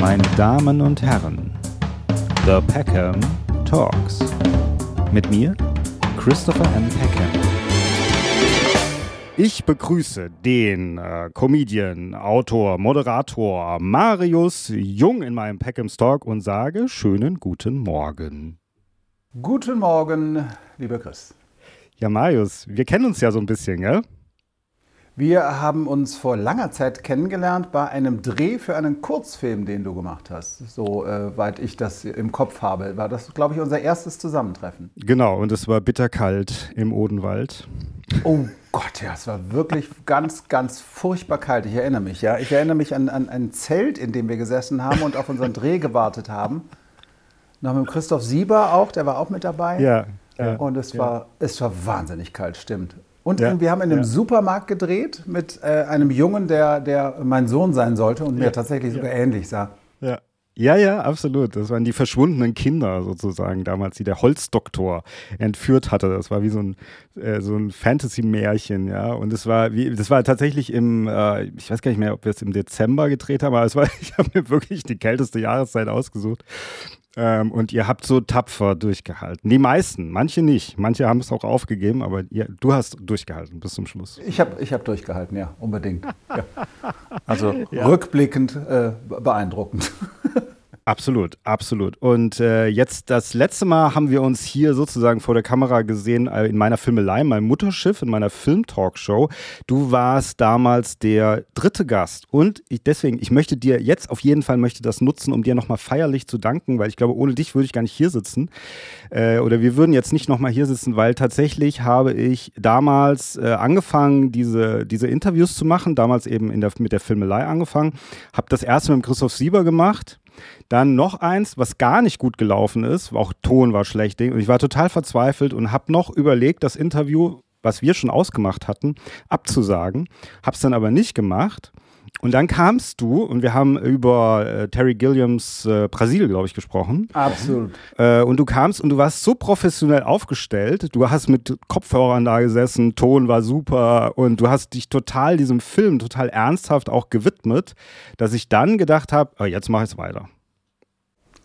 meine Damen und Herren, The Peckham Talks. Mit mir, Christopher M. Peckham. Ich begrüße den äh, Comedian, Autor, Moderator Marius Jung in meinem Peckhams Talk und sage schönen guten Morgen. Guten Morgen, lieber Chris. Ja, Marius, wir kennen uns ja so ein bisschen, gell? Wir haben uns vor langer Zeit kennengelernt bei einem Dreh für einen Kurzfilm, den du gemacht hast. Soweit äh, ich das im Kopf habe, war das, glaube ich, unser erstes Zusammentreffen. Genau, und es war bitterkalt im Odenwald. Oh Gott, ja, es war wirklich ganz, ganz furchtbar kalt. Ich erinnere mich, ja. Ich erinnere mich an, an ein Zelt, in dem wir gesessen haben und auf unseren Dreh gewartet haben. Noch mit Christoph Sieber auch, der war auch mit dabei. Ja. ja und es, ja. war, es war wahnsinnig kalt, stimmt. Und ja, wir haben in einem ja. Supermarkt gedreht mit äh, einem Jungen, der, der mein Sohn sein sollte und ja. mir tatsächlich sogar ähnlich sah. Ja. Ja, ja, absolut. Das waren die verschwundenen Kinder sozusagen damals, die der Holzdoktor entführt hatte. Das war wie so ein, äh, so ein Fantasy-Märchen, ja. Und das war wie, das war tatsächlich im, äh, ich weiß gar nicht mehr, ob wir es im Dezember gedreht haben, aber es war, ich habe mir wirklich die kälteste Jahreszeit ausgesucht. Ähm, und ihr habt so tapfer durchgehalten. Die meisten, manche nicht. Manche haben es auch aufgegeben, aber ihr, du hast durchgehalten bis zum Schluss. Ich habe ich hab durchgehalten, ja, unbedingt. Ja. Also ja. rückblickend äh, beeindruckend. Absolut, absolut. Und äh, jetzt das letzte Mal haben wir uns hier sozusagen vor der Kamera gesehen äh, in meiner Filmelei, meinem Mutterschiff, in meiner Film-Talkshow. Du warst damals der dritte Gast und ich, deswegen, ich möchte dir jetzt auf jeden Fall möchte das nutzen, um dir nochmal feierlich zu danken, weil ich glaube, ohne dich würde ich gar nicht hier sitzen. Äh, oder wir würden jetzt nicht nochmal hier sitzen, weil tatsächlich habe ich damals äh, angefangen, diese, diese Interviews zu machen, damals eben in der, mit der Filmelei angefangen, habe das erste mit Christoph Sieber gemacht dann noch eins, was gar nicht gut gelaufen ist, auch Ton war schlecht. Und ich war total verzweifelt und habe noch überlegt, das Interview, was wir schon ausgemacht hatten, abzusagen. Habe es dann aber nicht gemacht. Und dann kamst du und wir haben über äh, Terry Gilliams äh, Brasil, glaube ich, gesprochen. Absolut. Äh, und du kamst und du warst so professionell aufgestellt. Du hast mit Kopfhörern da gesessen, Ton war super und du hast dich total diesem Film total ernsthaft auch gewidmet, dass ich dann gedacht habe, oh, jetzt mache ich es weiter.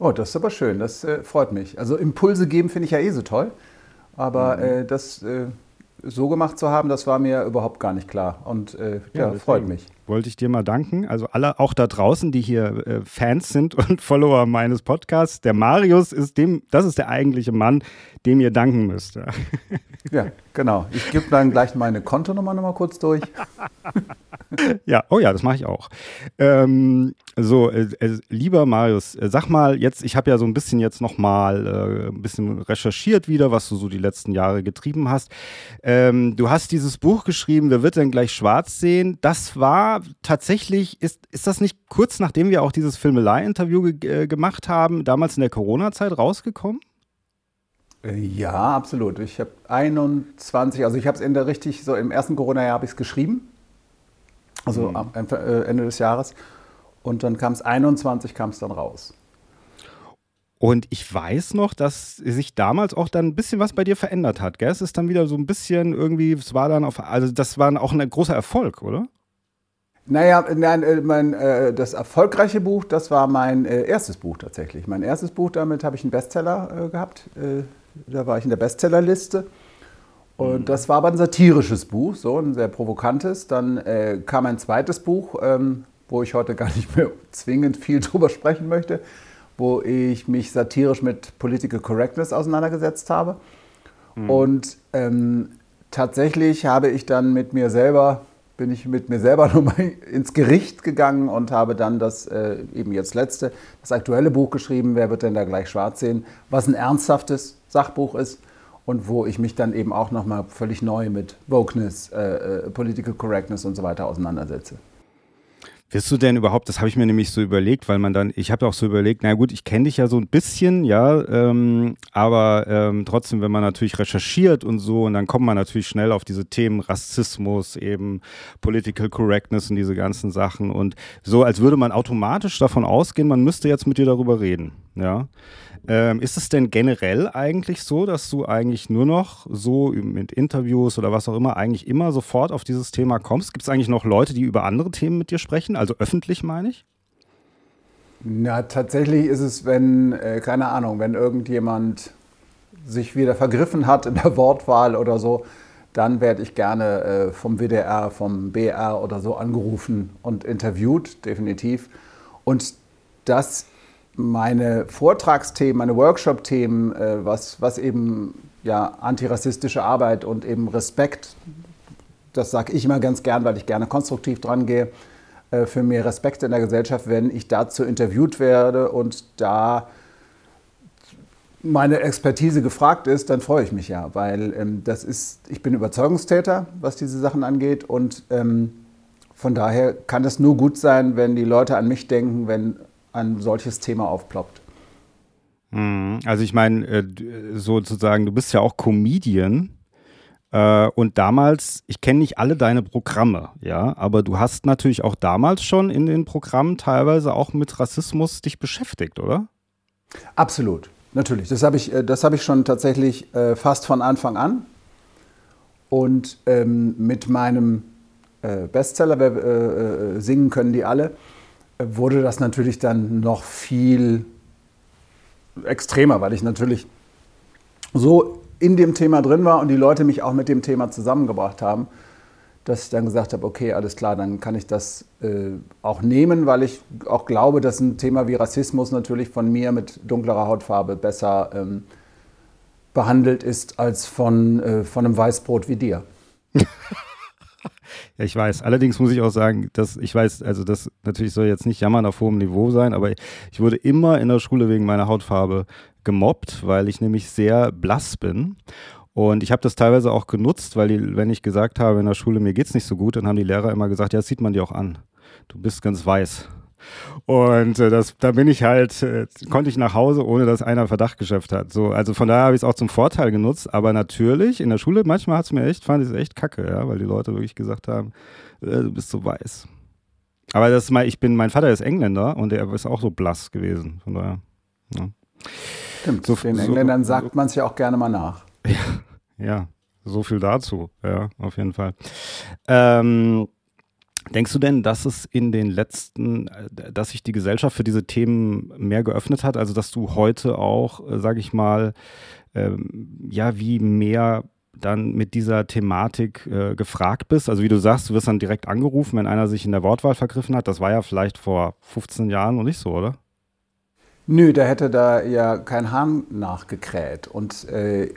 Oh, das ist aber schön, das äh, freut mich. Also Impulse geben finde ich ja eh so toll, aber mhm. Äh, das äh, so gemacht zu haben, das war mir überhaupt gar nicht klar und ja, ja freut mich wollte ich dir mal danken. Also alle auch da draußen, die hier äh, Fans sind und Follower meines Podcasts. Der Marius ist dem, das ist der eigentliche Mann, dem ihr danken müsst. Ja, ja genau. Ich gebe dann gleich meine Kontonummer nochmal kurz durch. ja, oh ja, das mache ich auch. Ähm, so, äh, äh, lieber Marius, äh, sag mal jetzt, ich habe ja so ein bisschen jetzt nochmal äh, ein bisschen recherchiert wieder, was du so die letzten Jahre getrieben hast. Ähm, du hast dieses Buch geschrieben, Wer wird denn gleich schwarz sehen? Das war tatsächlich, ist, ist das nicht kurz nachdem wir auch dieses Filmelei-Interview ge äh, gemacht haben, damals in der Corona-Zeit rausgekommen? Äh, ja, absolut. Ich habe 21, also ich habe es in der richtig, so im ersten Corona-Jahr habe ich es geschrieben. Also mhm. am äh, Ende des Jahres. Und dann kam es 21, kam es dann raus. Und ich weiß noch, dass sich damals auch dann ein bisschen was bei dir verändert hat. Gell? Es ist dann wieder so ein bisschen irgendwie, es war dann auf, also das war auch ein großer Erfolg, oder? Naja, nein, äh, mein, äh, das erfolgreiche Buch, das war mein äh, erstes Buch tatsächlich. Mein erstes Buch, damit habe ich einen Bestseller gehabt. Da war ich in der Bestsellerliste. Und mhm. das war aber ein satirisches Buch, so ein sehr provokantes. Dann kam ein zweites Buch, ähm, wo ich heute gar nicht mehr zwingend viel drüber sprechen möchte, wo ich mich satirisch mit Political Correctness auseinandergesetzt habe. Mhm. Und ähm, tatsächlich habe ich dann mit mir selber bin ich mit mir selber nochmal ins Gericht gegangen und habe dann das äh, eben jetzt letzte, das aktuelle Buch geschrieben, Wer wird denn da gleich schwarz sehen, was ein ernsthaftes Sachbuch ist und wo ich mich dann eben auch nochmal völlig neu mit Wokeness, äh, äh, Political Correctness und so weiter auseinandersetze. Wirst du denn überhaupt, das habe ich mir nämlich so überlegt, weil man dann, ich habe auch so überlegt, na gut, ich kenne dich ja so ein bisschen, ja, ähm, aber ähm, trotzdem, wenn man natürlich recherchiert und so, und dann kommt man natürlich schnell auf diese Themen Rassismus, eben Political Correctness und diese ganzen Sachen und so, als würde man automatisch davon ausgehen, man müsste jetzt mit dir darüber reden, ja. Ähm, ist es denn generell eigentlich so, dass du eigentlich nur noch so mit Interviews oder was auch immer eigentlich immer sofort auf dieses Thema kommst? Gibt es eigentlich noch Leute, die über andere Themen mit dir sprechen? Also öffentlich meine ich? Na, tatsächlich ist es, wenn, äh, keine Ahnung, wenn irgendjemand sich wieder vergriffen hat in der Wortwahl oder so, dann werde ich gerne äh, vom WDR, vom BR oder so angerufen und interviewt, definitiv. Und das meine Vortragsthemen, meine Workshop-Themen, äh, was, was eben ja, antirassistische Arbeit und eben Respekt, das sage ich immer ganz gern, weil ich gerne konstruktiv dran gehe, für mehr Respekt in der Gesellschaft, wenn ich dazu interviewt werde und da meine Expertise gefragt ist, dann freue ich mich ja, weil ähm, das ist, ich bin Überzeugungstäter, was diese Sachen angeht und ähm, von daher kann es nur gut sein, wenn die Leute an mich denken, wenn ein solches Thema aufploppt. Mhm. Also ich meine, äh, sozusagen, du bist ja auch Comedian. Äh, und damals, ich kenne nicht alle deine Programme, ja, aber du hast natürlich auch damals schon in den Programmen teilweise auch mit Rassismus dich beschäftigt, oder? Absolut. Natürlich, das habe ich, äh, hab ich schon tatsächlich äh, fast von Anfang an. Und ähm, mit meinem Bestseller, äh, Singen können die alle, wurde das natürlich dann noch viel extremer, weil ich natürlich so in dem Thema drin war und die Leute mich auch mit dem Thema zusammengebracht haben dass ich dann gesagt habe, okay, alles klar, dann kann ich das äh, auch nehmen, weil ich auch glaube, dass ein Thema wie Rassismus natürlich von mir mit dunklerer Hautfarbe besser ähm, behandelt ist als von, äh, von einem Weißbrot wie dir. Ja, ich weiß. Allerdings muss ich auch sagen, dass ich weiß, also das natürlich soll jetzt nicht jammern auf hohem Niveau sein, aber ich wurde immer in der Schule wegen meiner Hautfarbe gemobbt, weil ich nämlich sehr blass bin. Und ich habe das teilweise auch genutzt, weil die, wenn ich gesagt habe in der Schule, mir geht's nicht so gut, dann haben die Lehrer immer gesagt, ja, das sieht man dir auch an. Du bist ganz weiß. Und äh, das, da bin ich halt, äh, konnte ich nach Hause, ohne dass einer Verdacht geschöpft hat. So, also von daher habe ich es auch zum Vorteil genutzt. Aber natürlich, in der Schule, manchmal hat es mir echt, fand ich es echt kacke, ja, weil die Leute wirklich gesagt haben, äh, du bist so weiß. Aber das mal, ich bin, mein Vater ist Engländer und er ist auch so blass gewesen. Von daher. Ja. Stimmt, so, den Engländern so, sagt man es ja auch gerne mal nach. Ja, ja, so viel dazu. Ja, auf jeden Fall. Ähm, denkst du denn, dass es in den letzten, dass sich die Gesellschaft für diese Themen mehr geöffnet hat? Also, dass du heute auch, äh, sage ich mal, ähm, ja, wie mehr dann mit dieser Thematik äh, gefragt bist? Also wie du sagst, du wirst dann direkt angerufen, wenn einer sich in der Wortwahl vergriffen hat. Das war ja vielleicht vor 15 Jahren noch nicht so, oder? Nö, da hätte da ja kein Hahn nachgekräht. Und äh,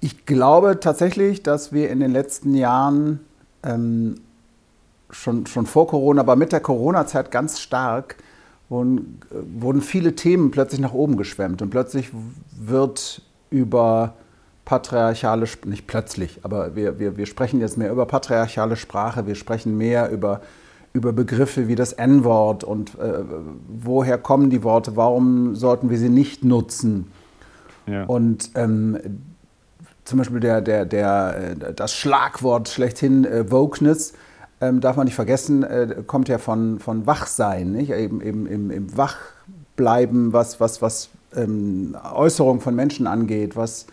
ich glaube tatsächlich, dass wir in den letzten Jahren ähm, schon, schon vor Corona, aber mit der Corona-Zeit ganz stark wurden, äh, wurden viele Themen plötzlich nach oben geschwemmt und plötzlich wird über patriarchale, nicht plötzlich, aber wir, wir, wir sprechen jetzt mehr über patriarchale Sprache, wir sprechen mehr über, über Begriffe wie das N-Wort und äh, woher kommen die Worte, warum sollten wir sie nicht nutzen. Ja. Und ähm, zum Beispiel der, der, der, äh, das Schlagwort schlechthin äh, Wokeness, ähm, darf man nicht vergessen, äh, kommt ja von, von Wachsein, nicht? Eben, eben, eben, eben Wachbleiben, was, was, was ähm, Äußerungen von Menschen angeht, was,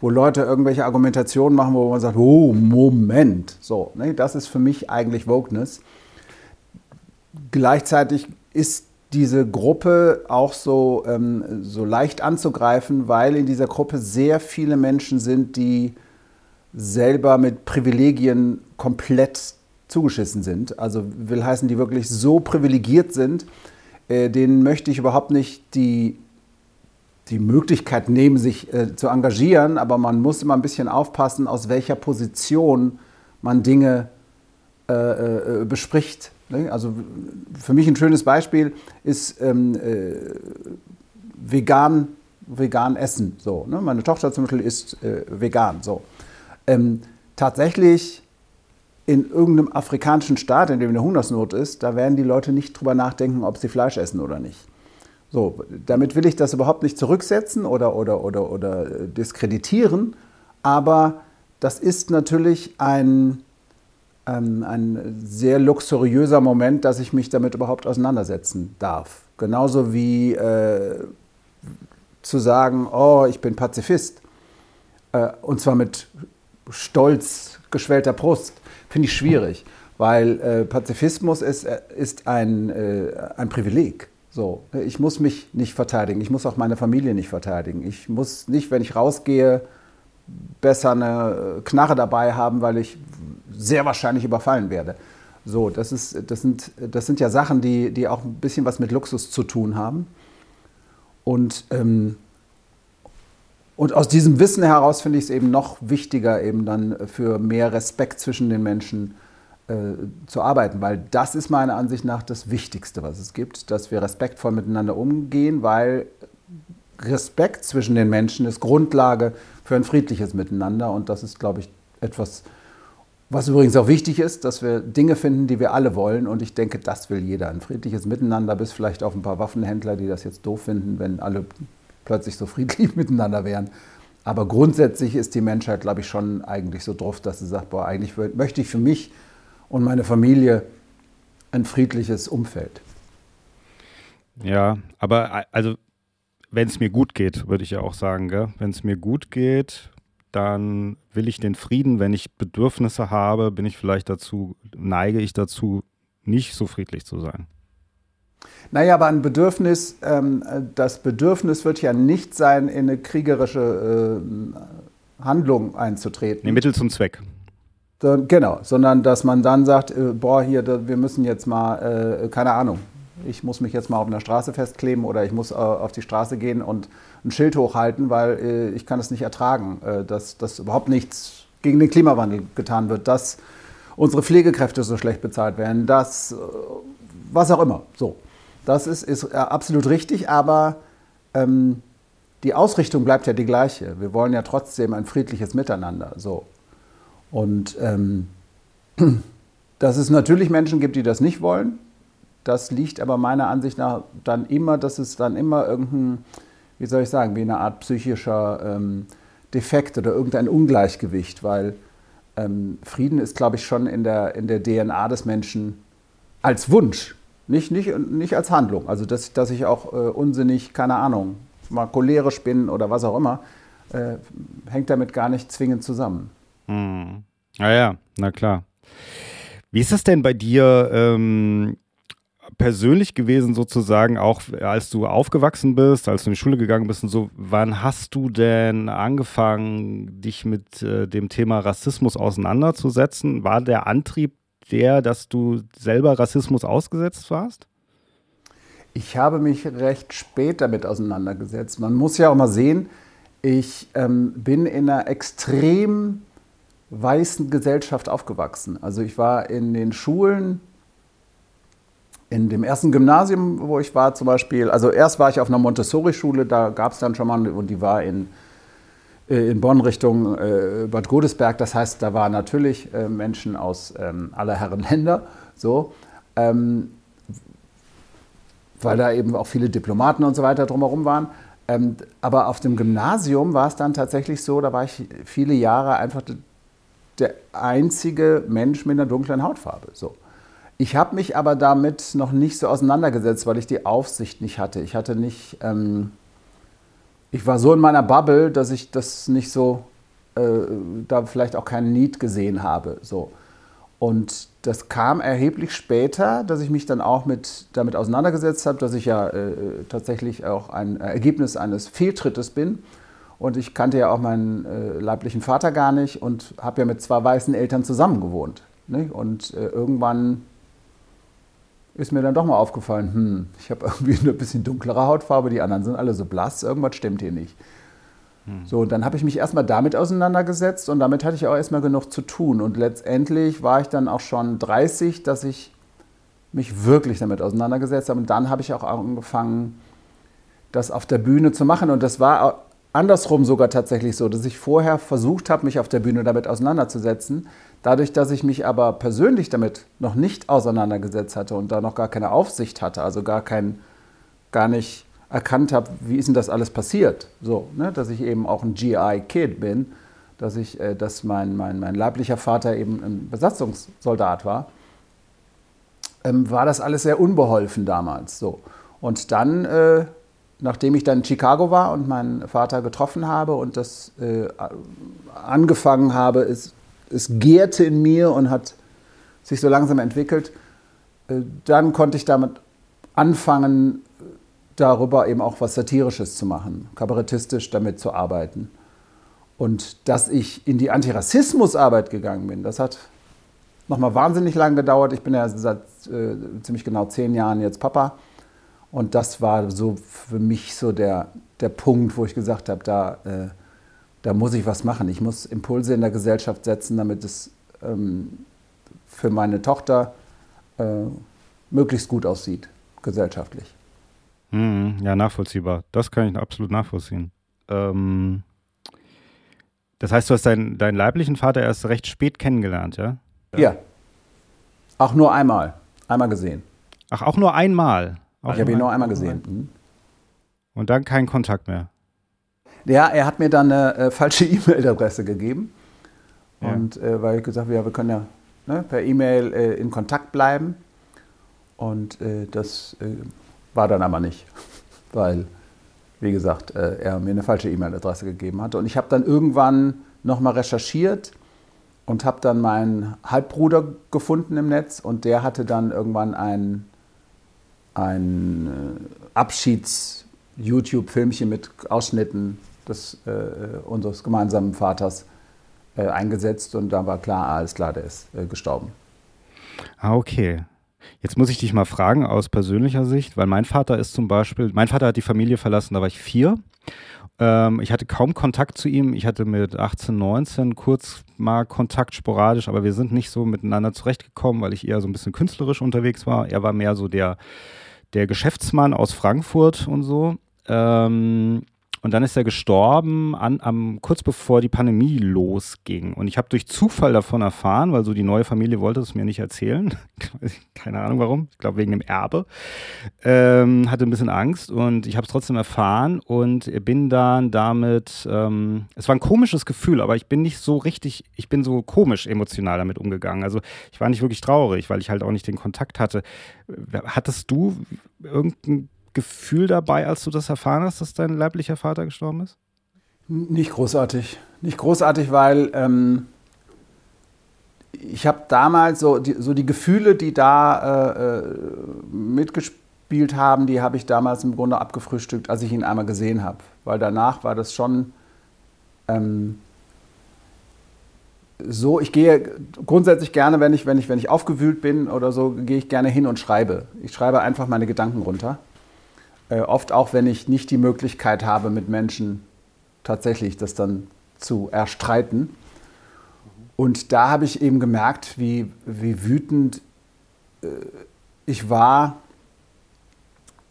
wo Leute irgendwelche Argumentationen machen, wo man sagt, oh, Moment. So, ne? das ist für mich eigentlich Wokeness. Gleichzeitig ist diese Gruppe auch so, ähm, so leicht anzugreifen, weil in dieser Gruppe sehr viele Menschen sind, die selber mit Privilegien komplett zugeschissen sind. Also will heißen, die wirklich so privilegiert sind, äh, denen möchte ich überhaupt nicht die, die Möglichkeit nehmen, sich äh, zu engagieren, aber man muss immer ein bisschen aufpassen, aus welcher Position man Dinge äh, äh bespricht. Ne? Also für mich ein schönes Beispiel ist ähm, äh, vegan, vegan essen. So, ne? Meine Tochter zum Beispiel ist äh, vegan. So. Ähm, tatsächlich in irgendeinem afrikanischen Staat, in dem eine Hungersnot ist, da werden die Leute nicht drüber nachdenken, ob sie Fleisch essen oder nicht. So, damit will ich das überhaupt nicht zurücksetzen oder, oder, oder, oder diskreditieren, aber das ist natürlich ein, ähm, ein sehr luxuriöser Moment, dass ich mich damit überhaupt auseinandersetzen darf. Genauso wie äh, zu sagen, oh, ich bin Pazifist. Äh, und zwar mit stolz geschwellter Brust. Finde ich schwierig, weil äh, Pazifismus ist, äh, ist ein, äh, ein Privileg. So, ich muss mich nicht verteidigen, ich muss auch meine Familie nicht verteidigen. Ich muss nicht, wenn ich rausgehe, besser eine Knarre dabei haben, weil ich sehr wahrscheinlich überfallen werde. So, das, ist, das, sind, das sind ja Sachen, die, die auch ein bisschen was mit Luxus zu tun haben. Und, ähm, und aus diesem Wissen heraus finde ich es eben noch wichtiger, eben dann für mehr Respekt zwischen den Menschen äh, zu arbeiten, weil das ist meiner Ansicht nach das Wichtigste, was es gibt, dass wir respektvoll miteinander umgehen, weil Respekt zwischen den Menschen ist Grundlage für ein friedliches Miteinander und das ist, glaube ich, etwas, was übrigens auch wichtig ist, dass wir Dinge finden, die wir alle wollen und ich denke, das will jeder. Ein friedliches Miteinander, bis vielleicht auf ein paar Waffenhändler, die das jetzt doof finden, wenn alle plötzlich so friedlich miteinander wären. Aber grundsätzlich ist die Menschheit, glaube ich, schon eigentlich so drauf, dass sie sagt, boah, eigentlich möchte ich für mich und meine Familie ein friedliches Umfeld. Ja, aber also wenn es mir gut geht, würde ich ja auch sagen, wenn es mir gut geht, dann will ich den Frieden. Wenn ich Bedürfnisse habe, bin ich vielleicht dazu, neige ich dazu, nicht so friedlich zu sein. Naja, aber ein Bedürfnis, ähm, das Bedürfnis wird ja nicht sein, in eine kriegerische äh, Handlung einzutreten. Nee, Mittel zum Zweck. Genau, sondern dass man dann sagt, äh, boah, hier, wir müssen jetzt mal, äh, keine Ahnung, ich muss mich jetzt mal auf einer Straße festkleben oder ich muss äh, auf die Straße gehen und ein Schild hochhalten, weil ich kann es nicht ertragen, dass, dass überhaupt nichts gegen den Klimawandel getan wird, dass unsere Pflegekräfte so schlecht bezahlt werden, dass was auch immer. So, das ist, ist absolut richtig, aber ähm, die Ausrichtung bleibt ja die gleiche. Wir wollen ja trotzdem ein friedliches Miteinander. So. Und ähm, dass es natürlich Menschen gibt, die das nicht wollen, das liegt aber meiner Ansicht nach dann immer, dass es dann immer irgendein, wie soll ich sagen, wie eine Art psychischer ähm, Defekt oder irgendein Ungleichgewicht, weil ähm, Frieden ist, glaube ich, schon in der, in der DNA des Menschen als Wunsch, nicht, nicht, nicht als Handlung. Also, dass, dass ich auch äh, unsinnig, keine Ahnung, mal cholerisch bin oder was auch immer, äh, hängt damit gar nicht zwingend zusammen. Hm. Ah ja, na klar. Wie ist das denn bei dir ähm, persönlich gewesen, sozusagen, auch als du aufgewachsen bist, als du in die Schule gegangen bist und so? Wann hast du denn angefangen, dich mit äh, dem Thema Rassismus auseinanderzusetzen? War der Antrieb der, dass du selber Rassismus ausgesetzt warst? Ich habe mich recht spät damit auseinandergesetzt. Man muss ja auch mal sehen, ich ähm, bin in einer extrem weißen Gesellschaft aufgewachsen. Also ich war in den Schulen, in dem ersten Gymnasium, wo ich war zum Beispiel, also erst war ich auf einer Montessori-Schule, da gab es dann schon mal, und die war in, äh, in Bonn Richtung äh, Bad Godesberg, das heißt, da waren natürlich äh, Menschen aus ähm, aller Herren Länder, so, ähm, weil da eben auch viele Diplomaten und so weiter drumherum waren. Ähm, aber auf dem Gymnasium war es dann tatsächlich so, da war ich viele Jahre einfach der einzige Mensch mit einer dunklen Hautfarbe. So. Ich habe mich aber damit noch nicht so auseinandergesetzt, weil ich die Aufsicht nicht hatte. Ich hatte nicht, ähm, ich war so in meiner Bubble, dass ich das nicht so, äh, da vielleicht auch keinen Need gesehen habe. So. Und das kam erheblich später, dass ich mich dann auch mit, damit auseinandergesetzt habe, dass ich ja äh, tatsächlich auch ein Ergebnis eines Fehltrittes bin und ich kannte ja auch meinen äh, leiblichen Vater gar nicht und habe ja mit zwei weißen Eltern zusammen gewohnt. Ne? Und äh, irgendwann ist mir dann doch mal aufgefallen, hm, ich habe irgendwie eine bisschen dunklere Hautfarbe, die anderen sind alle so blass, irgendwas stimmt hier nicht. Hm. So, und dann habe ich mich erstmal damit auseinandergesetzt und damit hatte ich auch erstmal genug zu tun. Und letztendlich war ich dann auch schon 30, dass ich mich wirklich damit auseinandergesetzt habe. Und dann habe ich auch angefangen, das auf der Bühne zu machen. Und das war andersrum sogar tatsächlich so, dass ich vorher versucht habe, mich auf der Bühne damit auseinanderzusetzen. Dadurch, dass ich mich aber persönlich damit noch nicht auseinandergesetzt hatte und da noch gar keine Aufsicht hatte, also gar kein, gar nicht erkannt habe, wie ist denn das alles passiert, so, ne? dass ich eben auch ein GI-Kid bin, dass ich, äh, dass mein, mein, mein leiblicher Vater eben ein Besatzungssoldat war, ähm, war das alles sehr unbeholfen damals, so. Und dann äh, nachdem ich dann in Chicago war und meinen Vater getroffen habe und das äh, angefangen habe, es, es gärte in mir und hat sich so langsam entwickelt, äh, dann konnte ich damit anfangen, darüber eben auch was Satirisches zu machen, kabarettistisch damit zu arbeiten. Und dass ich in die Antirassismusarbeit gegangen bin, das hat nochmal wahnsinnig lang gedauert. Ich bin ja seit äh, ziemlich genau zehn Jahren jetzt Papa. Und das war so für mich so der, der Punkt, wo ich gesagt habe, da, äh, da muss ich was machen. Ich muss Impulse in der Gesellschaft setzen, damit es ähm, für meine Tochter äh, möglichst gut aussieht, gesellschaftlich. Hm, ja, nachvollziehbar. Das kann ich absolut nachvollziehen. Ähm, das heißt, du hast deinen, deinen leiblichen Vater erst recht spät kennengelernt, ja? Ja. Auch nur einmal. Einmal gesehen. Ach, auch nur einmal? Auch ich habe ihn nur einmal gesehen. Mhm. Und dann keinen Kontakt mehr? Ja, er hat mir dann eine äh, falsche E-Mail-Adresse gegeben. Ja. Und äh, weil ich gesagt habe, ja, wir können ja ne, per E-Mail äh, in Kontakt bleiben. Und äh, das äh, war dann aber nicht, weil, wie gesagt, äh, er mir eine falsche E-Mail-Adresse gegeben hatte. Und ich habe dann irgendwann nochmal recherchiert und habe dann meinen Halbbruder gefunden im Netz und der hatte dann irgendwann ein, ein äh, Abschieds-YouTube-Filmchen mit Ausschnitten des, äh, unseres gemeinsamen Vaters äh, eingesetzt und da war klar, alles klar, der ist äh, gestorben. Ah, okay. Jetzt muss ich dich mal fragen aus persönlicher Sicht, weil mein Vater ist zum Beispiel, mein Vater hat die Familie verlassen, da war ich vier. Ähm, ich hatte kaum Kontakt zu ihm. Ich hatte mit 18, 19 kurz mal Kontakt sporadisch, aber wir sind nicht so miteinander zurechtgekommen, weil ich eher so ein bisschen künstlerisch unterwegs war. Er war mehr so der, der Geschäftsmann aus Frankfurt und so. Ähm, und dann ist er gestorben, an, am, kurz bevor die Pandemie losging. Und ich habe durch Zufall davon erfahren, weil so die neue Familie wollte es mir nicht erzählen. Keine Ahnung warum. Ich glaube wegen dem Erbe. Ähm, hatte ein bisschen Angst und ich habe es trotzdem erfahren und bin dann damit, ähm, es war ein komisches Gefühl, aber ich bin nicht so richtig, ich bin so komisch emotional damit umgegangen. Also ich war nicht wirklich traurig, weil ich halt auch nicht den Kontakt hatte. Hattest du irgendein Gefühl dabei, als du das erfahren hast, dass dein leiblicher Vater gestorben ist? Nicht großartig. Nicht großartig, weil ähm, ich habe damals so die, so die Gefühle, die da äh, äh, mitgespielt haben, die habe ich damals im Grunde abgefrühstückt, als ich ihn einmal gesehen habe. Weil danach war das schon ähm, so, ich gehe grundsätzlich gerne, wenn ich, wenn, ich, wenn ich aufgewühlt bin oder so, gehe ich gerne hin und schreibe. Ich schreibe einfach meine Gedanken runter. Äh, oft auch, wenn ich nicht die Möglichkeit habe, mit Menschen tatsächlich das dann zu erstreiten. Und da habe ich eben gemerkt, wie, wie wütend äh, ich war,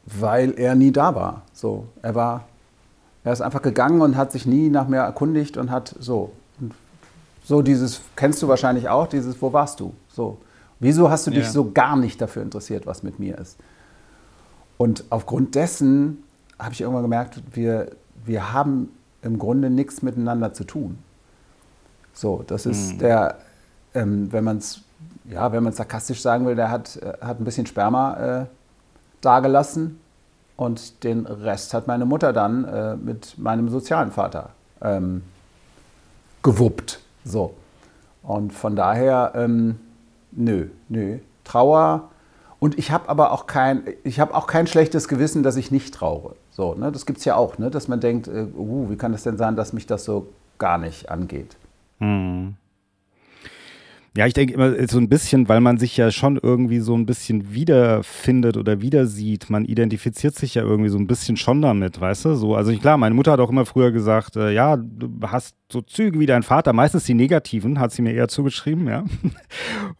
weil er nie da war. So, er war, er ist einfach gegangen und hat sich nie nach mir erkundigt und hat so. Und so dieses, kennst du wahrscheinlich auch, dieses, wo warst du? So. Wieso hast du dich ja. so gar nicht dafür interessiert, was mit mir ist? Und aufgrund dessen habe ich irgendwann gemerkt, wir, wir haben im Grunde nichts miteinander zu tun. So, das ist mhm. der, ähm, wenn man es ja, wenn man sarkastisch sagen will, der hat, äh, hat ein bisschen Sperma äh, dagelassen und den Rest hat meine Mutter dann äh, mit meinem sozialen Vater ähm, gewuppt. So. Und von daher, ähm, nö, nö. Trauer und ich habe aber auch kein, ich habe auch kein schlechtes Gewissen, dass ich nicht traure. So, ne, das gibt es ja auch, ne, dass man denkt, äh, uh, wie kann es denn sein, dass mich das so gar nicht angeht? Hm. Ja, ich denke immer so ein bisschen, weil man sich ja schon irgendwie so ein bisschen wiederfindet oder wieder sieht. Man identifiziert sich ja irgendwie so ein bisschen schon damit, weißt du? So, also klar, meine Mutter hat auch immer früher gesagt, äh, ja, du hast so Züge wie dein Vater, meistens die negativen, hat sie mir eher zugeschrieben, ja.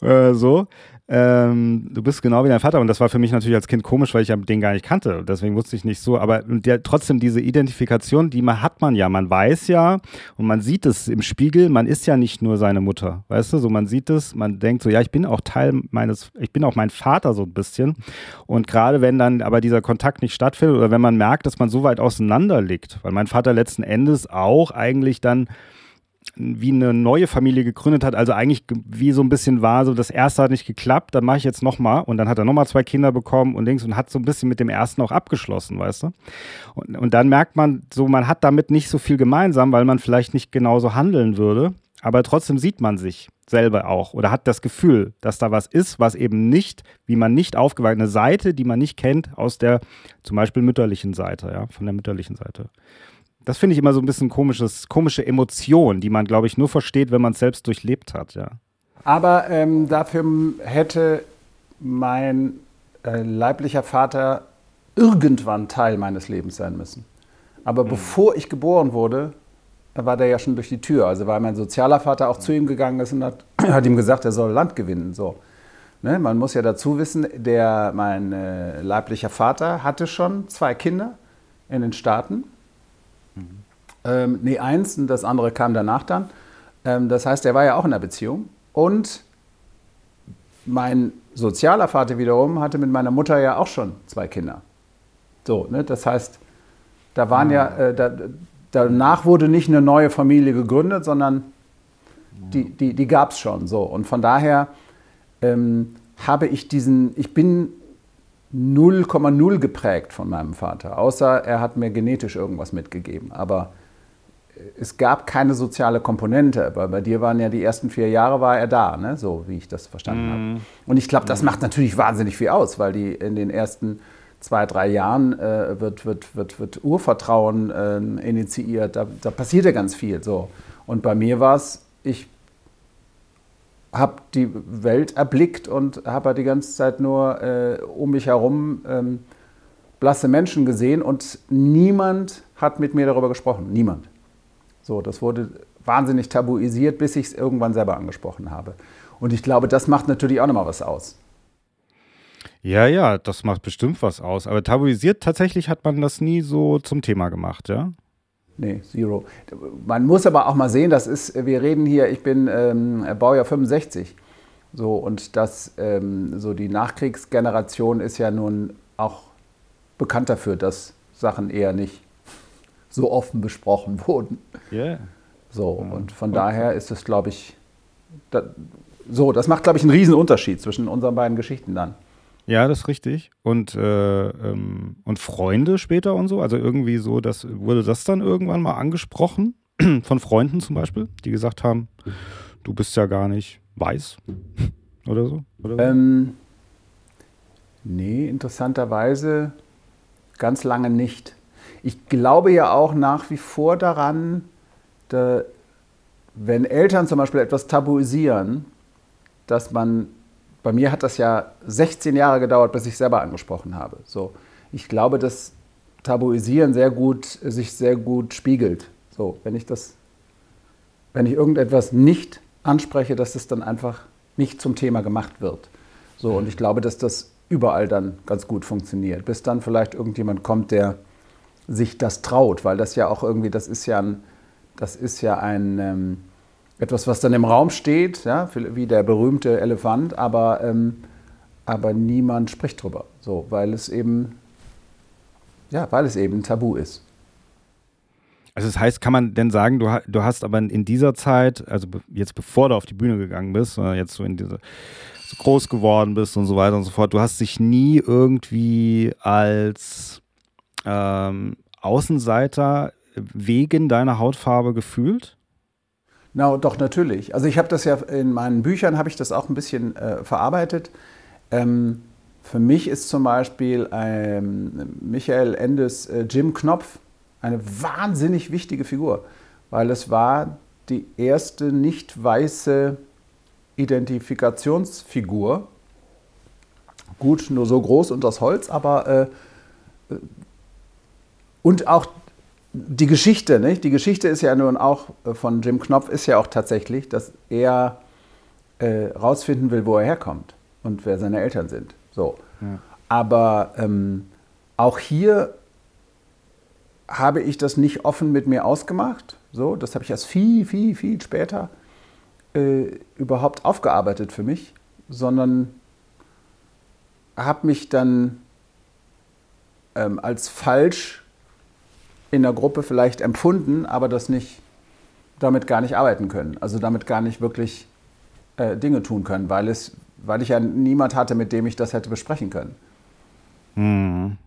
äh, so ähm, du bist genau wie dein Vater. Und das war für mich natürlich als Kind komisch, weil ich den gar nicht kannte. Deswegen wusste ich nicht so. Aber der, trotzdem diese Identifikation, die man hat man ja. Man weiß ja und man sieht es im Spiegel, man ist ja nicht nur seine Mutter. Weißt du, so man sieht es, man denkt so, ja, ich bin auch Teil meines, ich bin auch mein Vater so ein bisschen. Und gerade wenn dann aber dieser Kontakt nicht stattfindet oder wenn man merkt, dass man so weit auseinander liegt, weil mein Vater letzten Endes auch eigentlich dann wie eine neue Familie gegründet hat, also eigentlich wie so ein bisschen war, so das erste hat nicht geklappt, dann mache ich jetzt nochmal und dann hat er nochmal zwei Kinder bekommen und links und hat so ein bisschen mit dem ersten auch abgeschlossen, weißt du? Und, und dann merkt man so, man hat damit nicht so viel gemeinsam, weil man vielleicht nicht genauso handeln würde. aber trotzdem sieht man sich selber auch oder hat das Gefühl, dass da was ist, was eben nicht, wie man nicht aufgewachsen, eine Seite, die man nicht kennt aus der zum Beispiel mütterlichen Seite, ja, von der mütterlichen Seite. Das finde ich immer so ein bisschen komisches, komische Emotion, die man, glaube ich, nur versteht, wenn man es selbst durchlebt hat, ja. Aber ähm, dafür hätte mein äh, leiblicher Vater irgendwann Teil meines Lebens sein müssen. Aber mhm. bevor ich geboren wurde, war der ja schon durch die Tür. Also weil mein sozialer Vater auch zu ihm gegangen ist und hat, hat ihm gesagt, er soll Land gewinnen. So. Ne? Man muss ja dazu wissen, der, mein äh, leiblicher Vater hatte schon zwei Kinder in den Staaten. Ähm, nee, eins und das andere kam danach dann. Ähm, das heißt, er war ja auch in einer Beziehung. Und mein sozialer Vater wiederum hatte mit meiner Mutter ja auch schon zwei Kinder. So, ne? das heißt, da waren ja, ah. äh, da, danach wurde nicht eine neue Familie gegründet, sondern die, die, die gab es schon so. Und von daher ähm, habe ich diesen, ich bin 0,0 geprägt von meinem Vater, außer er hat mir genetisch irgendwas mitgegeben. Aber es gab keine soziale Komponente, weil bei dir waren ja die ersten vier Jahre war er da, ne? so wie ich das verstanden mm. habe. Und ich glaube, das macht natürlich wahnsinnig viel aus, weil die in den ersten zwei, drei Jahren äh, wird, wird, wird, wird Urvertrauen äh, initiiert. Da, da passiert ja ganz viel. So. Und bei mir war es, ich habe die Welt erblickt und habe halt die ganze Zeit nur äh, um mich herum ähm, blasse Menschen gesehen und niemand hat mit mir darüber gesprochen. Niemand. So, das wurde wahnsinnig tabuisiert, bis ich es irgendwann selber angesprochen habe. Und ich glaube, das macht natürlich auch nochmal was aus. Ja, ja, das macht bestimmt was aus. Aber tabuisiert tatsächlich hat man das nie so zum Thema gemacht, ja? Nee, Zero. Man muss aber auch mal sehen, das ist, wir reden hier, ich bin ähm, Baujahr 65. So, und das, ähm, so die Nachkriegsgeneration ist ja nun auch bekannt dafür, dass Sachen eher nicht so offen besprochen wurden. Ja. Yeah. So, ja. und von okay. daher ist es, glaube ich, da, so, das macht, glaube ich, einen riesen Unterschied zwischen unseren beiden Geschichten dann. Ja, das ist richtig. Und, äh, ähm, und Freunde später und so? Also irgendwie so, das, wurde das dann irgendwann mal angesprochen? Von Freunden zum Beispiel, die gesagt haben, du bist ja gar nicht weiß oder so? Oder so? Ähm, nee, interessanterweise ganz lange nicht. Ich glaube ja auch nach wie vor daran, da, wenn Eltern zum Beispiel etwas tabuisieren, dass man bei mir hat das ja 16 Jahre gedauert, bis ich selber angesprochen habe. So, ich glaube, dass Tabuisieren sehr gut, sich sehr gut spiegelt. So, wenn ich das, wenn ich irgendetwas nicht anspreche, dass es dann einfach nicht zum Thema gemacht wird. So, und ich glaube, dass das überall dann ganz gut funktioniert. Bis dann vielleicht irgendjemand kommt, der sich das traut, weil das ja auch irgendwie, das ist ja ein, das ist ja ein, ähm, etwas, was dann im Raum steht, ja, wie der berühmte Elefant, aber, ähm, aber niemand spricht drüber, so, weil es eben, ja, weil es eben tabu ist. Also das heißt, kann man denn sagen, du, du hast aber in dieser Zeit, also jetzt bevor du auf die Bühne gegangen bist, sondern jetzt so in diese so groß geworden bist und so weiter und so fort, du hast dich nie irgendwie als ähm, Außenseiter wegen deiner Hautfarbe gefühlt? Na, doch, natürlich. Also ich habe das ja in meinen Büchern, habe ich das auch ein bisschen äh, verarbeitet. Ähm, für mich ist zum Beispiel ähm, Michael Endes äh, Jim Knopf eine wahnsinnig wichtige Figur, weil es war die erste nicht weiße Identifikationsfigur. Gut, nur so groß und das Holz, aber äh, äh und auch die Geschichte, nicht? die Geschichte ist ja nun auch äh, von Jim Knopf ist ja auch tatsächlich, dass er äh, rausfinden will, wo er herkommt und wer seine Eltern sind. So. Ja. Aber ähm, auch hier habe ich das nicht offen mit mir ausgemacht. So, das habe ich erst viel, viel, viel später äh, überhaupt aufgearbeitet für mich, sondern habe mich dann ähm, als falsch in der Gruppe vielleicht empfunden, aber das nicht, damit gar nicht arbeiten können. Also damit gar nicht wirklich äh, Dinge tun können, weil, es, weil ich ja niemand hatte, mit dem ich das hätte besprechen können. Hm.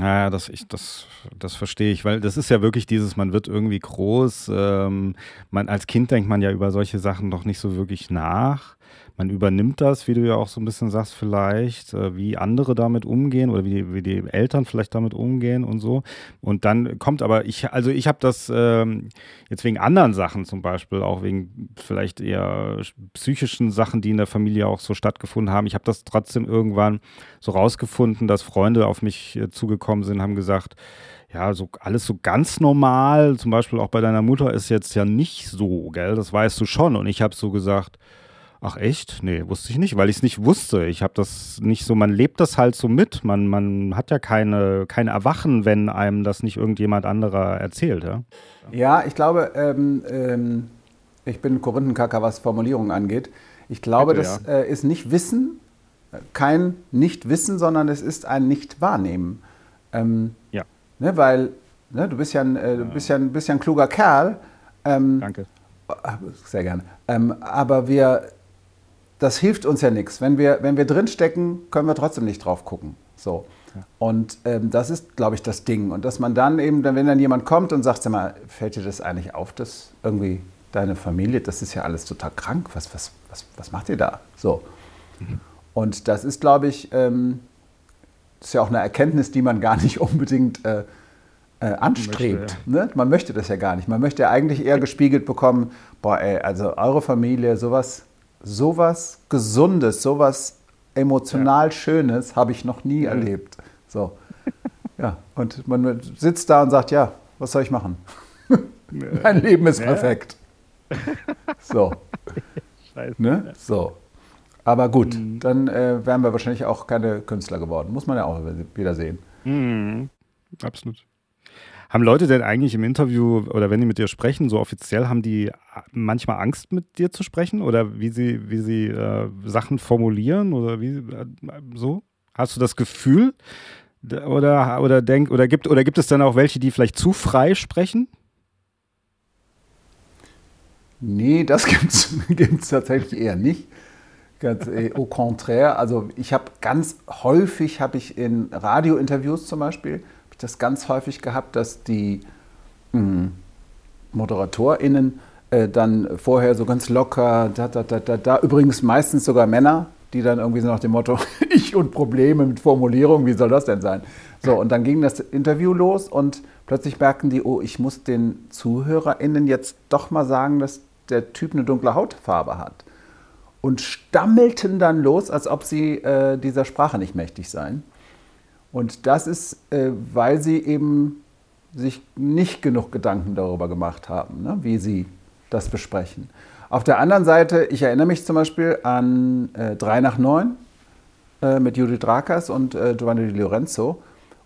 Ja, das, ich, das, das verstehe ich, weil das ist ja wirklich dieses, man wird irgendwie groß. Ähm, man, als Kind denkt man ja über solche Sachen doch nicht so wirklich nach man übernimmt das, wie du ja auch so ein bisschen sagst, vielleicht, äh, wie andere damit umgehen oder wie die, wie die Eltern vielleicht damit umgehen und so. Und dann kommt aber, ich, also ich habe das ähm, jetzt wegen anderen Sachen zum Beispiel, auch wegen vielleicht eher psychischen Sachen, die in der Familie auch so stattgefunden haben. Ich habe das trotzdem irgendwann so rausgefunden, dass Freunde auf mich äh, zugekommen sind, haben gesagt, ja, so alles so ganz normal, zum Beispiel auch bei deiner Mutter ist jetzt ja nicht so, gell? Das weißt du schon. Und ich habe so gesagt, Ach echt? Nee, wusste ich nicht, weil ich es nicht wusste. Ich habe das nicht so, man lebt das halt so mit. Man, man hat ja keine, kein Erwachen, wenn einem das nicht irgendjemand anderer erzählt. Ja, ja ich glaube, ähm, ähm, ich bin Korinthenkacker, was Formulierungen angeht. Ich glaube, Bitte, das ja. äh, ist nicht Wissen, kein Nicht-Wissen, sondern es ist ein Nicht-Wahrnehmen. Ähm, ja. Ne, weil ne, du bist ja ein, äh, du bist ja ein, bist ja ein kluger Kerl. Ähm, Danke. Sehr gerne. Ähm, aber wir das hilft uns ja nichts. Wenn wir, wenn wir drinstecken, können wir trotzdem nicht drauf gucken. So. Und ähm, das ist, glaube ich, das Ding. Und dass man dann eben, wenn dann jemand kommt und sagt, sag mal, fällt dir das eigentlich auf, dass irgendwie deine Familie, das ist ja alles total krank. Was, was, was, was macht ihr da? So. Mhm. Und das ist, glaube ich, ähm, ist ja auch eine Erkenntnis, die man gar nicht unbedingt äh, äh, anstrebt. Möchte, ja. ne? Man möchte das ja gar nicht. Man möchte ja eigentlich eher gespiegelt bekommen, boah, ey, also eure Familie, sowas sowas Gesundes, sowas emotional ja. Schönes habe ich noch nie ja. erlebt. So. Ja, und man sitzt da und sagt, ja, was soll ich machen? mein Leben ist perfekt. So. Scheiße. Ne? So. Aber gut, mhm. dann äh, wären wir wahrscheinlich auch keine Künstler geworden. Muss man ja auch wieder sehen. Mhm. Absolut. Haben Leute denn eigentlich im Interview oder wenn die mit dir sprechen, so offiziell, haben die manchmal Angst, mit dir zu sprechen oder wie sie, wie sie äh, Sachen formulieren oder wie äh, so? Hast du das Gefühl? Oder, oder, denk, oder, gibt, oder gibt es dann auch welche, die vielleicht zu frei sprechen? Nee, das gibt es tatsächlich eher nicht. Ganz, äh, au contraire. Also ich habe ganz häufig, habe ich in Radiointerviews zum Beispiel, das ganz häufig gehabt, dass die mh, hm, ModeratorInnen äh, dann vorher so ganz locker, da, da, da, da, da, übrigens meistens sogar Männer, die dann irgendwie so nach dem Motto, ich und Probleme mit Formulierung, wie soll das denn sein? So, und dann ging das Interview los und plötzlich merken die, oh, ich muss den ZuhörerInnen jetzt doch mal sagen, dass der Typ eine dunkle Hautfarbe hat. Und stammelten dann los, als ob sie äh, dieser Sprache nicht mächtig seien. Und das ist, äh, weil sie eben sich nicht genug Gedanken darüber gemacht haben, ne, wie sie das besprechen. Auf der anderen Seite, ich erinnere mich zum Beispiel an äh, 3 nach 9 äh, mit Judith Rakas und äh, Giovanni Di Lorenzo.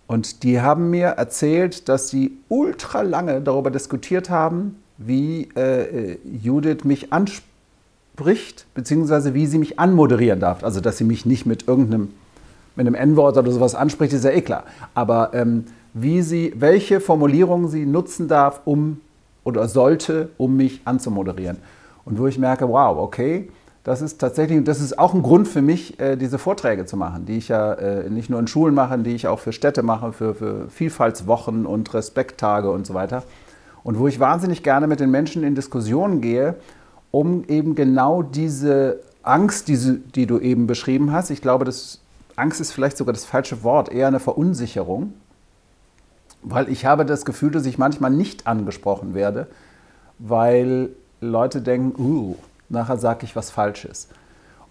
Und die haben mir erzählt, dass sie ultra lange darüber diskutiert haben, wie äh, äh Judith mich anspricht, beziehungsweise wie sie mich anmoderieren darf. Also, dass sie mich nicht mit irgendeinem mit einem N-Wort oder sowas anspricht, ist ja eh klar. Aber ähm, wie sie, welche Formulierungen sie nutzen darf, um oder sollte, um mich anzumoderieren. Und wo ich merke, wow, okay, das ist tatsächlich, das ist auch ein Grund für mich, äh, diese Vorträge zu machen, die ich ja äh, nicht nur in Schulen mache, die ich auch für Städte mache, für, für Vielfaltswochen und Respekttage und so weiter. Und wo ich wahnsinnig gerne mit den Menschen in Diskussionen gehe, um eben genau diese Angst, diese, die du eben beschrieben hast, ich glaube, das Angst ist vielleicht sogar das falsche Wort, eher eine Verunsicherung, weil ich habe das Gefühl, dass ich manchmal nicht angesprochen werde, weil Leute denken, uh, nachher sage ich was Falsches.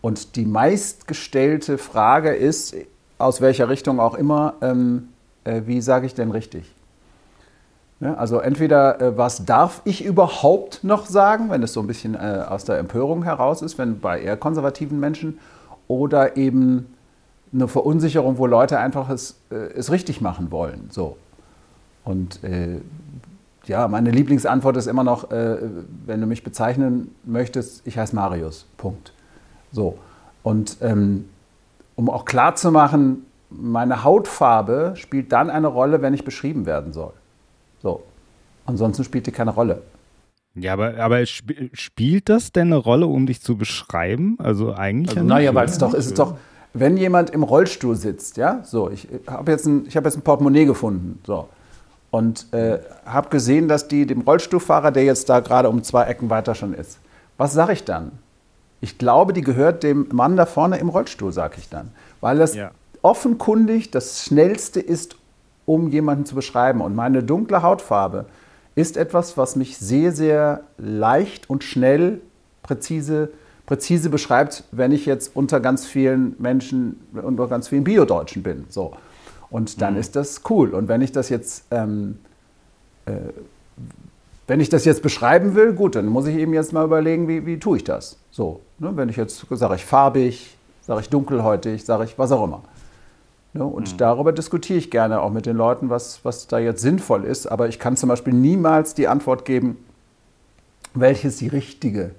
Und die meistgestellte Frage ist, aus welcher Richtung auch immer, ähm, äh, wie sage ich denn richtig? Ja, also entweder, äh, was darf ich überhaupt noch sagen, wenn es so ein bisschen äh, aus der Empörung heraus ist, wenn bei eher konservativen Menschen, oder eben eine Verunsicherung, wo Leute einfach es, äh, es richtig machen wollen. So. Und äh, ja, meine Lieblingsantwort ist immer noch, äh, wenn du mich bezeichnen möchtest, ich heiße Marius. Punkt. So. Und ähm, um auch klar zu machen, meine Hautfarbe spielt dann eine Rolle, wenn ich beschrieben werden soll. So. Ansonsten spielt die keine Rolle. Ja, aber, aber spielt das denn eine Rolle, um dich zu beschreiben? Also eigentlich. Also, naja, weil es doch, ist es doch, wenn jemand im Rollstuhl sitzt, ja, so, ich habe jetzt, ein, hab jetzt ein Portemonnaie gefunden, so, und äh, habe gesehen, dass die dem Rollstuhlfahrer, der jetzt da gerade um zwei Ecken weiter schon ist, was sage ich dann? Ich glaube, die gehört dem Mann da vorne im Rollstuhl, sage ich dann, weil das ja. offenkundig das Schnellste ist, um jemanden zu beschreiben. Und meine dunkle Hautfarbe ist etwas, was mich sehr, sehr leicht und schnell, präzise präzise beschreibt, wenn ich jetzt unter ganz vielen Menschen, unter ganz vielen Biodeutschen bin. So. Und dann mhm. ist das cool. Und wenn ich das jetzt, ähm, äh, wenn ich das jetzt beschreiben will, gut, dann muss ich eben jetzt mal überlegen, wie, wie tue ich das. So, ne? wenn ich jetzt sage ich farbig, sage ich dunkelhäutig, sage ich was auch immer. Ne? Und mhm. darüber diskutiere ich gerne auch mit den Leuten, was, was da jetzt sinnvoll ist. Aber ich kann zum Beispiel niemals die Antwort geben, welches die richtige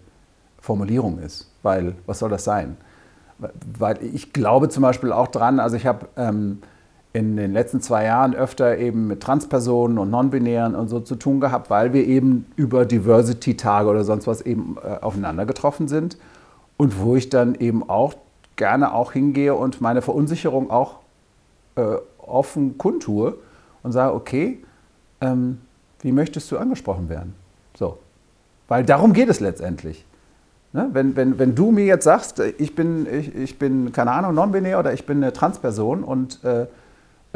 Formulierung ist, weil was soll das sein? Weil ich glaube zum Beispiel auch dran, also ich habe ähm, in den letzten zwei Jahren öfter eben mit Transpersonen und Non-Binären und so zu tun gehabt, weil wir eben über Diversity-Tage oder sonst was eben äh, aufeinander getroffen sind und wo ich dann eben auch gerne auch hingehe und meine Verunsicherung auch äh, offen kundtue und sage, okay, ähm, wie möchtest du angesprochen werden? So. Weil darum geht es letztendlich. Ne? Wenn, wenn, wenn du mir jetzt sagst, ich bin, ich, ich bin keine Ahnung, non-binär oder ich bin eine Transperson und äh,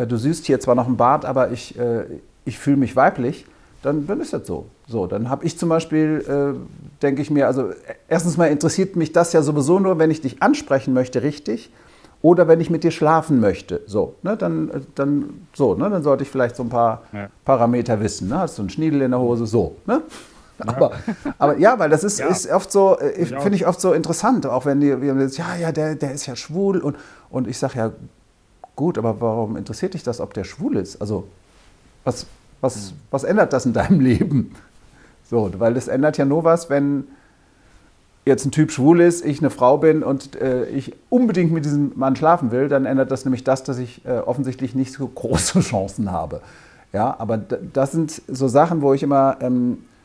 du siehst hier zwar noch einen Bart, aber ich, äh, ich fühle mich weiblich, dann, dann ist das so. So, dann habe ich zum Beispiel, äh, denke ich mir, also erstens mal interessiert mich das ja sowieso nur, wenn ich dich ansprechen möchte, richtig, oder wenn ich mit dir schlafen möchte. So, ne, dann, dann, so, ne, dann sollte ich vielleicht so ein paar ja. Parameter wissen. Ne? Hast du einen Schniedel in der Hose? So. Ne? Aber, aber ja, weil das ist, ja. ist oft so, äh, finde ich oft so interessant, auch wenn die, ja, ja, der, der ist ja schwul und, und ich sage ja, gut, aber warum interessiert dich das, ob der schwul ist? Also, was, was, mhm. was ändert das in deinem Leben? So, weil das ändert ja nur was, wenn jetzt ein Typ schwul ist, ich eine Frau bin und äh, ich unbedingt mit diesem Mann schlafen will, dann ändert das nämlich das, dass ich äh, offensichtlich nicht so große Chancen habe. Ja, aber das sind so Sachen, wo ich immer ähm, äh,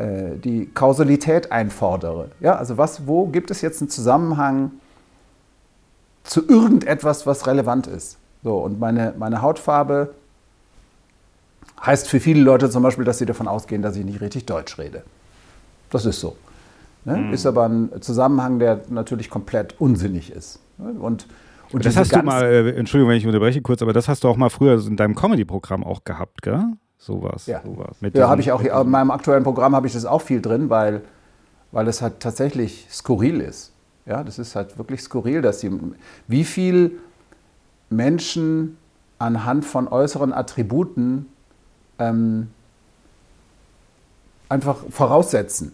die Kausalität einfordere. Ja, also was, wo gibt es jetzt einen Zusammenhang zu irgendetwas, was relevant ist? So, und meine, meine Hautfarbe heißt für viele Leute zum Beispiel, dass sie davon ausgehen, dass ich nicht richtig Deutsch rede. Das ist so. Ne? Mhm. Ist aber ein Zusammenhang, der natürlich komplett unsinnig ist. Ne? Und, und das hast du mal, äh, Entschuldigung, wenn ich unterbreche kurz, aber das hast du auch mal früher in deinem Comedy-Programm auch gehabt, gell? Sowas. Ja, sowas. ja habe ich auch. In meinem aktuellen Programm habe ich das auch viel drin, weil, weil es halt tatsächlich skurril ist. Ja, das ist halt wirklich skurril, dass die, wie viel Menschen anhand von äußeren Attributen ähm, einfach voraussetzen.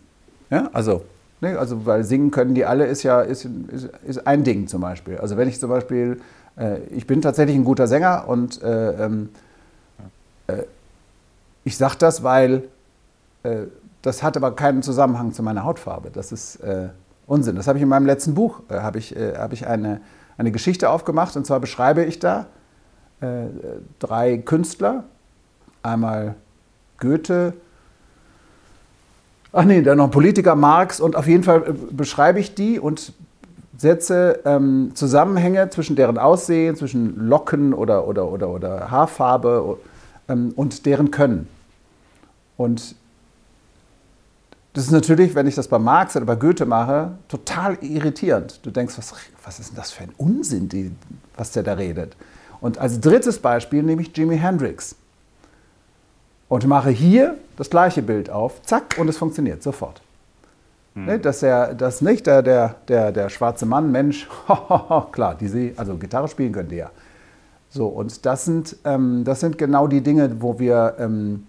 Ja, also, ne, also, weil singen können die alle ist ja ist, ist, ist ein Ding zum Beispiel. Also wenn ich zum Beispiel, äh, ich bin tatsächlich ein guter Sänger und äh, ähm, äh, ich sage das, weil äh, das hat aber keinen Zusammenhang zu meiner Hautfarbe. Das ist äh, Unsinn. Das habe ich in meinem letzten Buch, äh, habe ich, äh, hab ich eine, eine Geschichte aufgemacht. Und zwar beschreibe ich da äh, drei Künstler. Einmal Goethe, ach nee, dann noch Politiker, Marx. Und auf jeden Fall äh, beschreibe ich die und setze ähm, Zusammenhänge zwischen deren Aussehen, zwischen Locken oder, oder, oder, oder Haarfarbe ähm, und deren Können. Und das ist natürlich, wenn ich das bei Marx oder bei Goethe mache, total irritierend. Du denkst, was, was ist denn das für ein Unsinn, die, was der da redet? Und als drittes Beispiel nehme ich Jimi Hendrix und mache hier das gleiche Bild auf, zack, und es funktioniert sofort. Hm. Ne, dass er das nicht, der, der, der, der schwarze Mann, Mensch, klar, die, also Gitarre spielen können die ja. So, und das sind, ähm, das sind genau die Dinge, wo wir, ähm,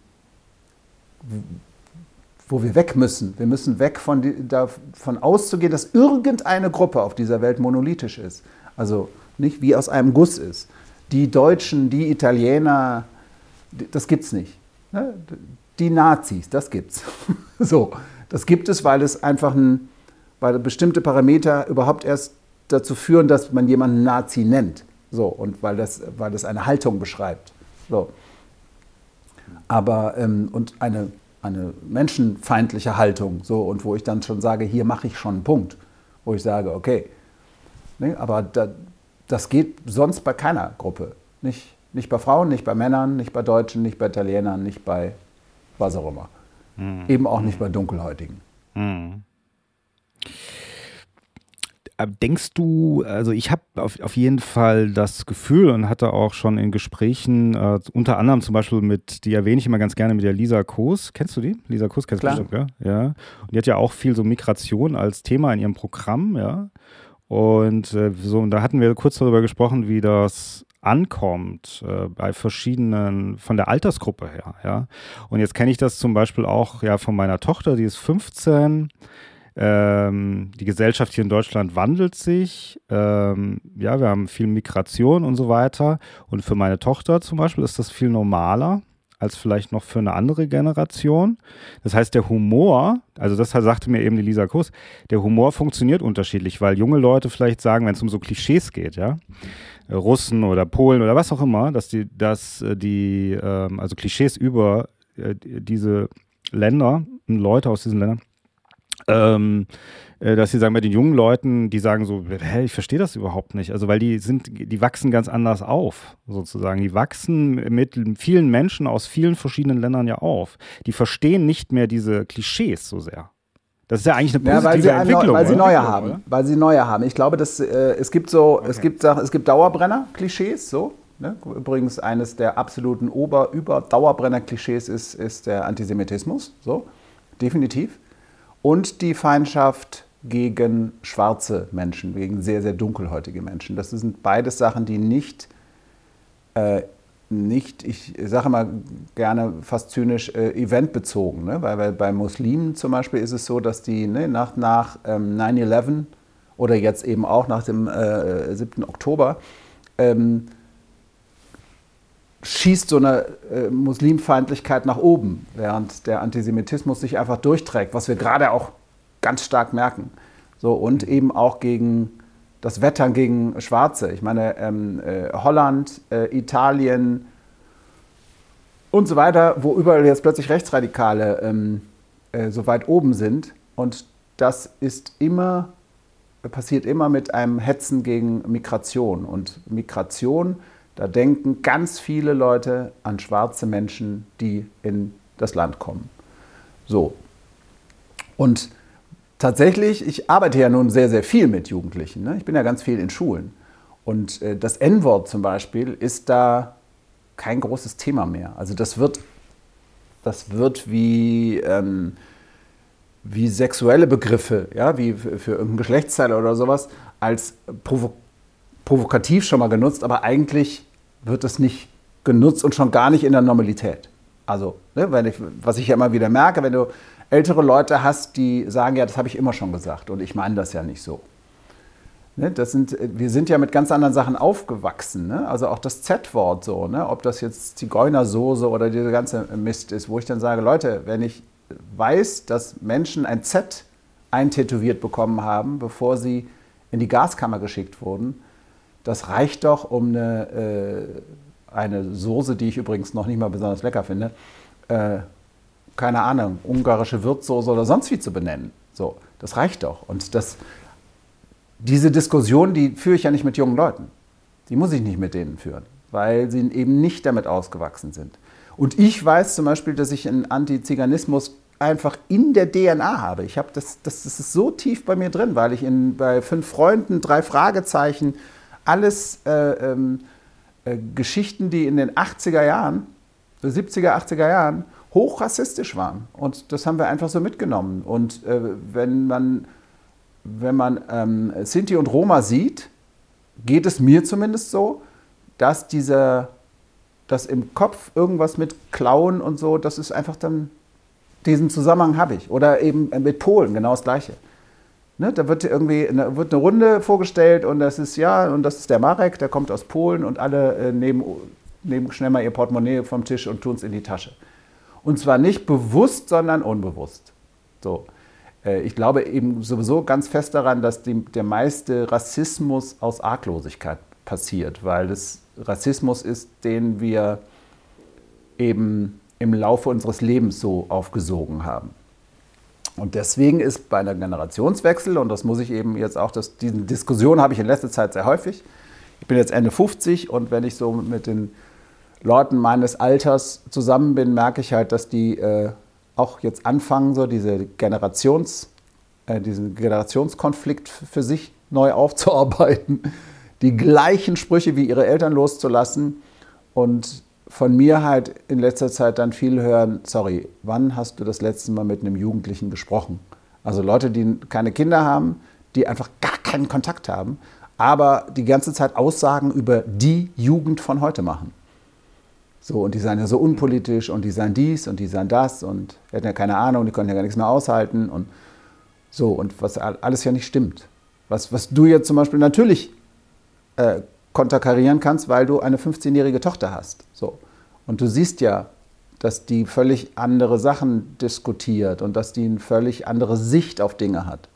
wo wir weg müssen. Wir müssen weg von die, davon auszugehen, dass irgendeine Gruppe auf dieser Welt monolithisch ist. Also nicht wie aus einem Guss ist. Die Deutschen, die Italiener, das gibt es nicht. Ne? Die Nazis, das gibt's. so, das gibt es, weil es einfach ein, weil bestimmte Parameter überhaupt erst dazu führen, dass man jemanden Nazi nennt. So, und weil das, weil das eine Haltung beschreibt. So. Aber, ähm, und eine, eine menschenfeindliche Haltung, so, und wo ich dann schon sage, hier mache ich schon einen Punkt, wo ich sage, okay. Ne, aber da, das geht sonst bei keiner Gruppe. Nicht, nicht bei Frauen, nicht bei Männern, nicht bei Deutschen, nicht bei Italienern, nicht bei was auch immer. Mhm. Eben auch nicht bei Dunkelhäutigen. Mhm. Denkst du, also ich habe auf, auf jeden Fall das Gefühl und hatte auch schon in Gesprächen, äh, unter anderem zum Beispiel mit, die erwähne ich immer ganz gerne mit der Lisa Koos. Kennst du die? Lisa Koos kennst du bestimmt, ja? ja. Und die hat ja auch viel so Migration als Thema in ihrem Programm, ja. Und äh, so, und da hatten wir kurz darüber gesprochen, wie das ankommt äh, bei verschiedenen, von der Altersgruppe her, ja. Und jetzt kenne ich das zum Beispiel auch ja von meiner Tochter, die ist 15. Ähm, die Gesellschaft hier in Deutschland wandelt sich. Ähm, ja, wir haben viel Migration und so weiter. Und für meine Tochter zum Beispiel ist das viel normaler als vielleicht noch für eine andere Generation. Das heißt, der Humor, also das sagte mir eben die Lisa Kuss, der Humor funktioniert unterschiedlich, weil junge Leute vielleicht sagen, wenn es um so Klischees geht, ja, Russen oder Polen oder was auch immer, dass die, dass äh, die, ähm, also Klischees über äh, diese Länder, Leute aus diesen Ländern, ähm, äh, dass sie sagen, bei den jungen Leuten, die sagen so, hä, ich verstehe das überhaupt nicht. Also, weil die sind, die wachsen ganz anders auf, sozusagen. Die wachsen mit vielen Menschen aus vielen verschiedenen Ländern ja auf. Die verstehen nicht mehr diese Klischees so sehr. Das ist ja eigentlich eine positive ja, weil Entwicklung. Neu, weil sie neue haben. Oder? Weil sie neue haben. Ich glaube, dass, äh, es gibt so, okay. es gibt es gibt Dauerbrenner-Klischees, so. Ne? Übrigens, eines der absoluten Ober-, Über-, Dauerbrenner-Klischees ist, ist der Antisemitismus, so. Definitiv und die Feindschaft gegen schwarze Menschen, gegen sehr, sehr dunkelhäutige Menschen. Das sind beides Sachen, die nicht, äh, nicht ich sage mal gerne fast zynisch, äh, eventbezogen. Ne? Weil, weil, bei Muslimen zum Beispiel ist es so, dass die ne, nach, nach ähm, 9-11 oder jetzt eben auch nach dem äh, 7. Oktober ähm, schießt so eine äh, Muslimfeindlichkeit nach oben, während der Antisemitismus sich einfach durchträgt, was wir gerade auch ganz stark merken. So, und eben auch gegen das Wettern gegen Schwarze. Ich meine, ähm, äh, Holland, äh, Italien und so weiter, wo überall jetzt plötzlich Rechtsradikale ähm, äh, so weit oben sind. Und das ist immer, passiert immer mit einem Hetzen gegen Migration. Und Migration da denken ganz viele Leute an schwarze Menschen, die in das Land kommen. So. Und tatsächlich, ich arbeite ja nun sehr, sehr viel mit Jugendlichen. Ne? Ich bin ja ganz viel in Schulen. Und äh, das N-Wort zum Beispiel ist da kein großes Thema mehr. Also das wird, das wird wie, ähm, wie sexuelle Begriffe, ja, wie für, irgendein Geschlechtsteil oder sowas, als provo provokativ schon mal genutzt, aber eigentlich wird es nicht genutzt und schon gar nicht in der Normalität. Also, ne, wenn ich, was ich ja immer wieder merke, wenn du ältere Leute hast, die sagen, ja, das habe ich immer schon gesagt und ich meine das ja nicht so. Ne, das sind, wir sind ja mit ganz anderen Sachen aufgewachsen. Ne? Also auch das Z-Wort so, ne? ob das jetzt Zigeunersoße oder dieser ganze Mist ist, wo ich dann sage, Leute, wenn ich weiß, dass Menschen ein Z eintätowiert bekommen haben, bevor sie in die Gaskammer geschickt wurden, das reicht doch, um eine, äh, eine Soße, die ich übrigens noch nicht mal besonders lecker finde, äh, keine Ahnung, ungarische Würzsoße oder sonst wie zu benennen. So, das reicht doch. Und das, diese Diskussion, die führe ich ja nicht mit jungen Leuten. Die muss ich nicht mit denen führen, weil sie eben nicht damit ausgewachsen sind. Und ich weiß zum Beispiel, dass ich einen Antiziganismus einfach in der DNA habe. Ich habe das, das, das ist so tief bei mir drin, weil ich in, bei fünf Freunden drei Fragezeichen alles äh, ähm, äh, Geschichten, die in den 80er Jahren, 70er, 80er Jahren hoch rassistisch waren. Und das haben wir einfach so mitgenommen. Und äh, wenn man, wenn man ähm, Sinti und Roma sieht, geht es mir zumindest so, dass dieser, dass im Kopf irgendwas mit Klauen und so, das ist einfach dann, diesen Zusammenhang habe ich. Oder eben mit Polen, genau das Gleiche. Ne, da wird irgendwie eine, wird eine Runde vorgestellt und das ist ja, und das ist der Marek, der kommt aus Polen und alle äh, nehmen, nehmen schnell mal ihr Portemonnaie vom Tisch und tun es in die Tasche. Und zwar nicht bewusst, sondern unbewusst. So. Äh, ich glaube eben sowieso ganz fest daran, dass die, der meiste Rassismus aus Arglosigkeit passiert, weil das Rassismus ist, den wir eben im Laufe unseres Lebens so aufgesogen haben. Und deswegen ist bei einem Generationswechsel, und das muss ich eben jetzt auch, das, diese Diskussion habe ich in letzter Zeit sehr häufig, ich bin jetzt Ende 50 und wenn ich so mit den Leuten meines Alters zusammen bin, merke ich halt, dass die äh, auch jetzt anfangen, so diese Generations, äh, diesen Generationskonflikt für sich neu aufzuarbeiten, die gleichen Sprüche wie ihre Eltern loszulassen und von mir halt in letzter Zeit dann viel hören, sorry, wann hast du das letzte Mal mit einem Jugendlichen gesprochen? Also Leute, die keine Kinder haben, die einfach gar keinen Kontakt haben, aber die ganze Zeit Aussagen über die Jugend von heute machen. So, und die seien ja so unpolitisch und die seien dies und die seien das und hätten ja keine Ahnung, die konnten ja gar nichts mehr aushalten und so, und was alles ja nicht stimmt. Was, was du jetzt zum Beispiel natürlich äh, konterkarieren kannst, weil du eine 15-jährige Tochter hast. So. Und du siehst ja, dass die völlig andere Sachen diskutiert und dass die eine völlig andere Sicht auf Dinge hat.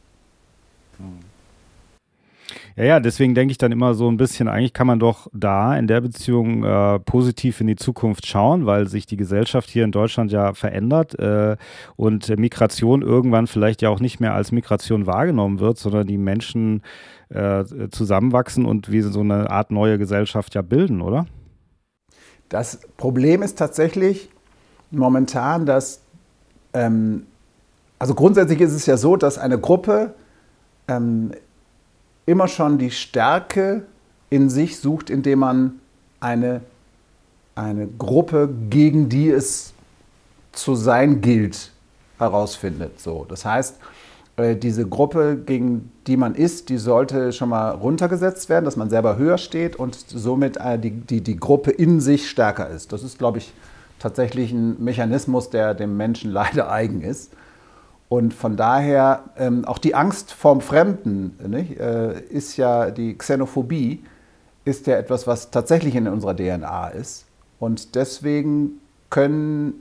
Ja, ja, deswegen denke ich dann immer so ein bisschen, eigentlich kann man doch da in der Beziehung äh, positiv in die Zukunft schauen, weil sich die Gesellschaft hier in Deutschland ja verändert äh, und Migration irgendwann vielleicht ja auch nicht mehr als Migration wahrgenommen wird, sondern die Menschen äh, zusammenwachsen und wie so eine Art neue Gesellschaft ja bilden, oder? Das Problem ist tatsächlich momentan, dass, ähm, also grundsätzlich ist es ja so, dass eine Gruppe ähm, immer schon die Stärke in sich sucht, indem man eine, eine Gruppe, gegen die es zu sein gilt, herausfindet. So, das heißt, diese Gruppe, gegen die man ist, die sollte schon mal runtergesetzt werden, dass man selber höher steht und somit äh, die, die, die Gruppe in sich stärker ist. Das ist, glaube ich, tatsächlich ein Mechanismus, der dem Menschen leider eigen ist. Und von daher ähm, auch die Angst vorm Fremden nicht, äh, ist ja die Xenophobie, ist ja etwas, was tatsächlich in unserer DNA ist. Und deswegen können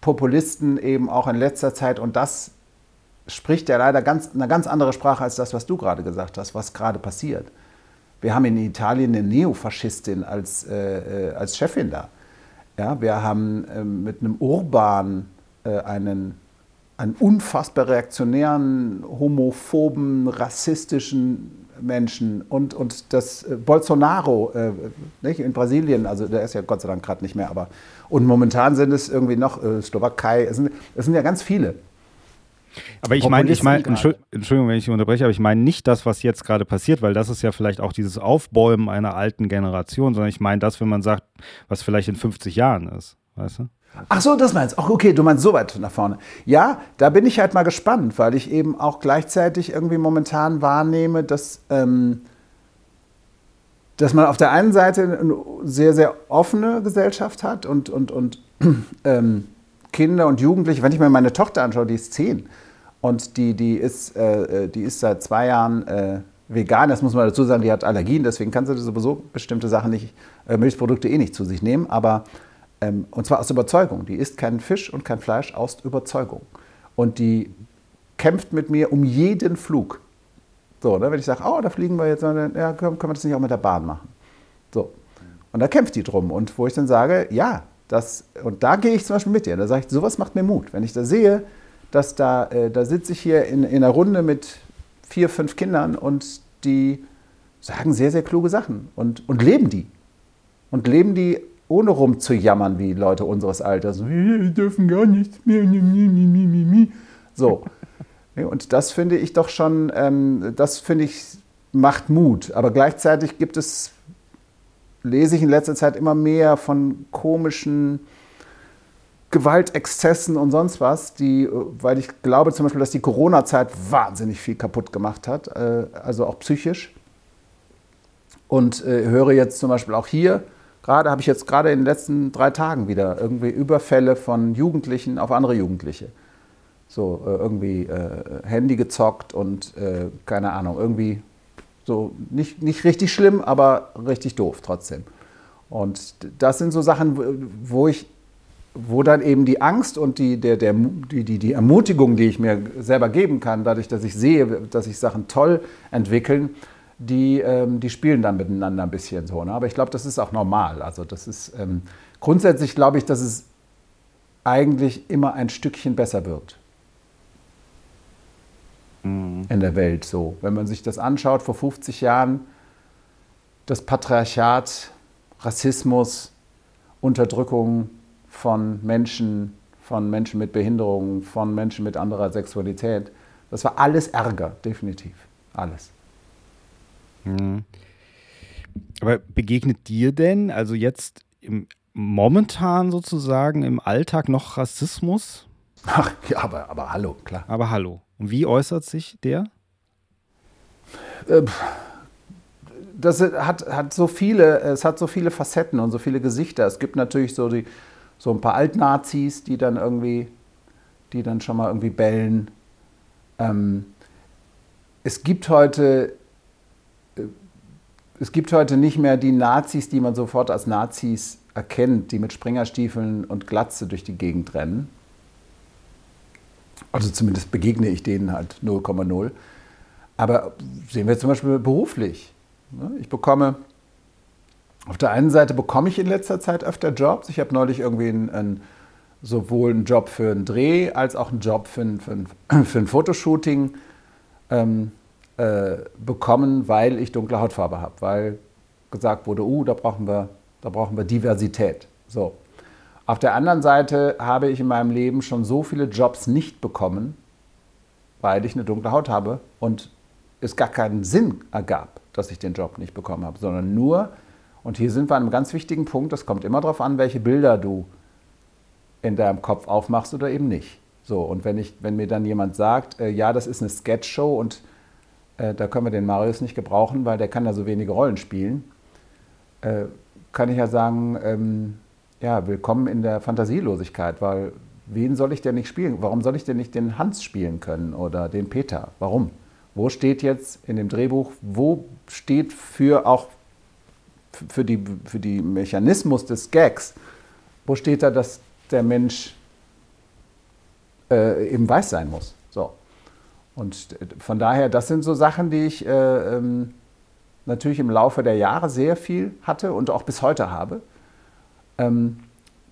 Populisten eben auch in letzter Zeit, und das spricht ja leider ganz, eine ganz andere Sprache als das, was du gerade gesagt hast, was gerade passiert. Wir haben in Italien eine Neofaschistin als, äh, äh als Chefin da. Ja, wir haben äh, mit einem Urban äh, einen, einen unfassbar reaktionären, homophoben, rassistischen Menschen und, und das äh, Bolsonaro äh, nicht, in Brasilien, also der ist ja Gott sei Dank gerade nicht mehr, aber und momentan sind es irgendwie noch äh, Slowakei, es sind, es sind ja ganz viele. Aber ich meine, ich meine, Entschuldigung, wenn ich unterbreche, aber ich meine nicht das, was jetzt gerade passiert, weil das ist ja vielleicht auch dieses Aufbäumen einer alten Generation, sondern ich meine das, wenn man sagt, was vielleicht in 50 Jahren ist, weißt du? Ach so, das meinst du. Ach, okay, du meinst so weit nach vorne. Ja, da bin ich halt mal gespannt, weil ich eben auch gleichzeitig irgendwie momentan wahrnehme, dass, ähm, dass man auf der einen Seite eine sehr, sehr offene Gesellschaft hat und, und, und ähm, Kinder und Jugendliche, wenn ich mir meine Tochter anschaue, die ist zehn und die, die, ist, äh, äh, die ist seit zwei Jahren äh, vegan. Das muss man dazu sagen, die hat Allergien, deswegen kann sie sowieso bestimmte Sachen nicht, äh, Milchprodukte eh nicht zu sich nehmen. Aber, ähm, und zwar aus Überzeugung. Die isst keinen Fisch und kein Fleisch aus Überzeugung. Und die kämpft mit mir um jeden Flug. So, ne, wenn ich sage, oh, da fliegen wir jetzt, dann, ja, können, wir das nicht auch mit der Bahn machen? So. Und da kämpft die drum. Und wo ich dann sage, ja, das, und da gehe ich zum Beispiel mit dir. Da sage ich, sowas macht mir Mut. Wenn ich da sehe, dass da, äh, da sitze ich hier in, in einer Runde mit vier, fünf Kindern und die sagen sehr, sehr kluge Sachen und, und leben die. Und leben die ohne rumzujammern wie Leute unseres Alters. Wir dürfen gar nichts mehr. So. Und das finde ich doch schon, ähm, das finde ich, macht Mut. Aber gleichzeitig gibt es, lese ich in letzter Zeit immer mehr von komischen Gewaltexzessen und sonst was, die, äh, weil ich glaube zum Beispiel, dass die Corona-Zeit wahnsinnig viel kaputt gemacht hat, äh, also auch psychisch. Und äh, höre jetzt zum Beispiel auch hier, gerade habe ich jetzt gerade in den letzten drei Tagen wieder irgendwie Überfälle von Jugendlichen auf andere Jugendliche. So irgendwie Handy gezockt und keine Ahnung, irgendwie so nicht, nicht richtig schlimm, aber richtig doof trotzdem. Und das sind so Sachen, wo ich wo dann eben die Angst und die, der, der, die, die, die Ermutigung, die ich mir selber geben kann, dadurch, dass ich sehe, dass sich Sachen toll entwickeln, die, ähm, die spielen dann miteinander ein bisschen so. Ne? Aber ich glaube, das ist auch normal. Also das ist ähm, grundsätzlich glaube ich, dass es eigentlich immer ein Stückchen besser wird mhm. in der Welt so. Wenn man sich das anschaut, vor 50 Jahren das Patriarchat, Rassismus, Unterdrückung von Menschen, von Menschen mit Behinderungen, von Menschen mit anderer Sexualität. Das war alles Ärger, definitiv. Alles. Mhm. Aber begegnet dir denn, also jetzt im, momentan sozusagen im Alltag noch Rassismus? Ach, ja, aber, aber hallo, klar. Aber hallo. Und wie äußert sich der? Äh, das hat, hat so viele, es hat so viele Facetten und so viele Gesichter. Es gibt natürlich so, die, so ein paar Altnazis, die dann irgendwie, die dann schon mal irgendwie bellen. Ähm, es gibt heute äh, es gibt heute nicht mehr die Nazis, die man sofort als Nazis erkennt, die mit Springerstiefeln und Glatze durch die Gegend rennen. Also zumindest begegne ich denen halt 0,0. Aber sehen wir zum Beispiel beruflich. Ne? Ich bekomme, auf der einen Seite bekomme ich in letzter Zeit öfter Jobs. Ich habe neulich irgendwie einen, einen, sowohl einen Job für einen Dreh als auch einen Job für ein, für ein, für ein Fotoshooting ähm, äh, bekommen, weil ich dunkle Hautfarbe habe, weil gesagt wurde, uh, da brauchen wir, da brauchen wir Diversität. So. Auf der anderen Seite habe ich in meinem Leben schon so viele Jobs nicht bekommen, weil ich eine dunkle Haut habe und es gar keinen Sinn ergab, dass ich den Job nicht bekommen habe, sondern nur, und hier sind wir an einem ganz wichtigen Punkt, das kommt immer darauf an, welche Bilder du in deinem Kopf aufmachst oder eben nicht. So, und wenn, ich, wenn mir dann jemand sagt, äh, ja, das ist eine Sketchshow und äh, da können wir den Marius nicht gebrauchen, weil der kann ja so wenige Rollen spielen, äh, kann ich ja sagen, ähm, ja, willkommen in der Fantasielosigkeit, weil wen soll ich denn nicht spielen? Warum soll ich denn nicht den Hans spielen können oder den Peter? Warum? Wo steht jetzt in dem Drehbuch, wo steht für auch für die, für die Mechanismus des Gags, wo steht da, dass der Mensch äh, eben weiß sein muss? So. Und von daher, das sind so Sachen, die ich äh, ähm, natürlich im Laufe der Jahre sehr viel hatte und auch bis heute habe. Ähm,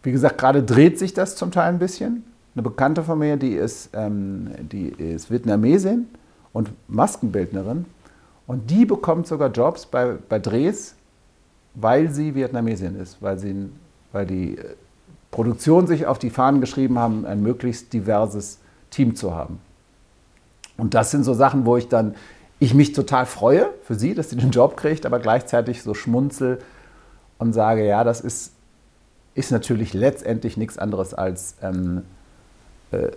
wie gesagt, gerade dreht sich das zum Teil ein bisschen. Eine Bekannte von mir, die ist, ähm, die ist Vietnamesin und Maskenbildnerin. Und die bekommt sogar Jobs bei, bei Drehs, weil sie Vietnamesin ist, weil, sie, weil die äh, Produktion sich auf die Fahnen geschrieben haben, ein möglichst diverses Team zu haben. Und das sind so Sachen, wo ich dann, ich mich total freue für sie, dass sie den Job kriegt, aber gleichzeitig so schmunzel und sage, ja, das ist, ist natürlich letztendlich nichts anderes als ähm, äh,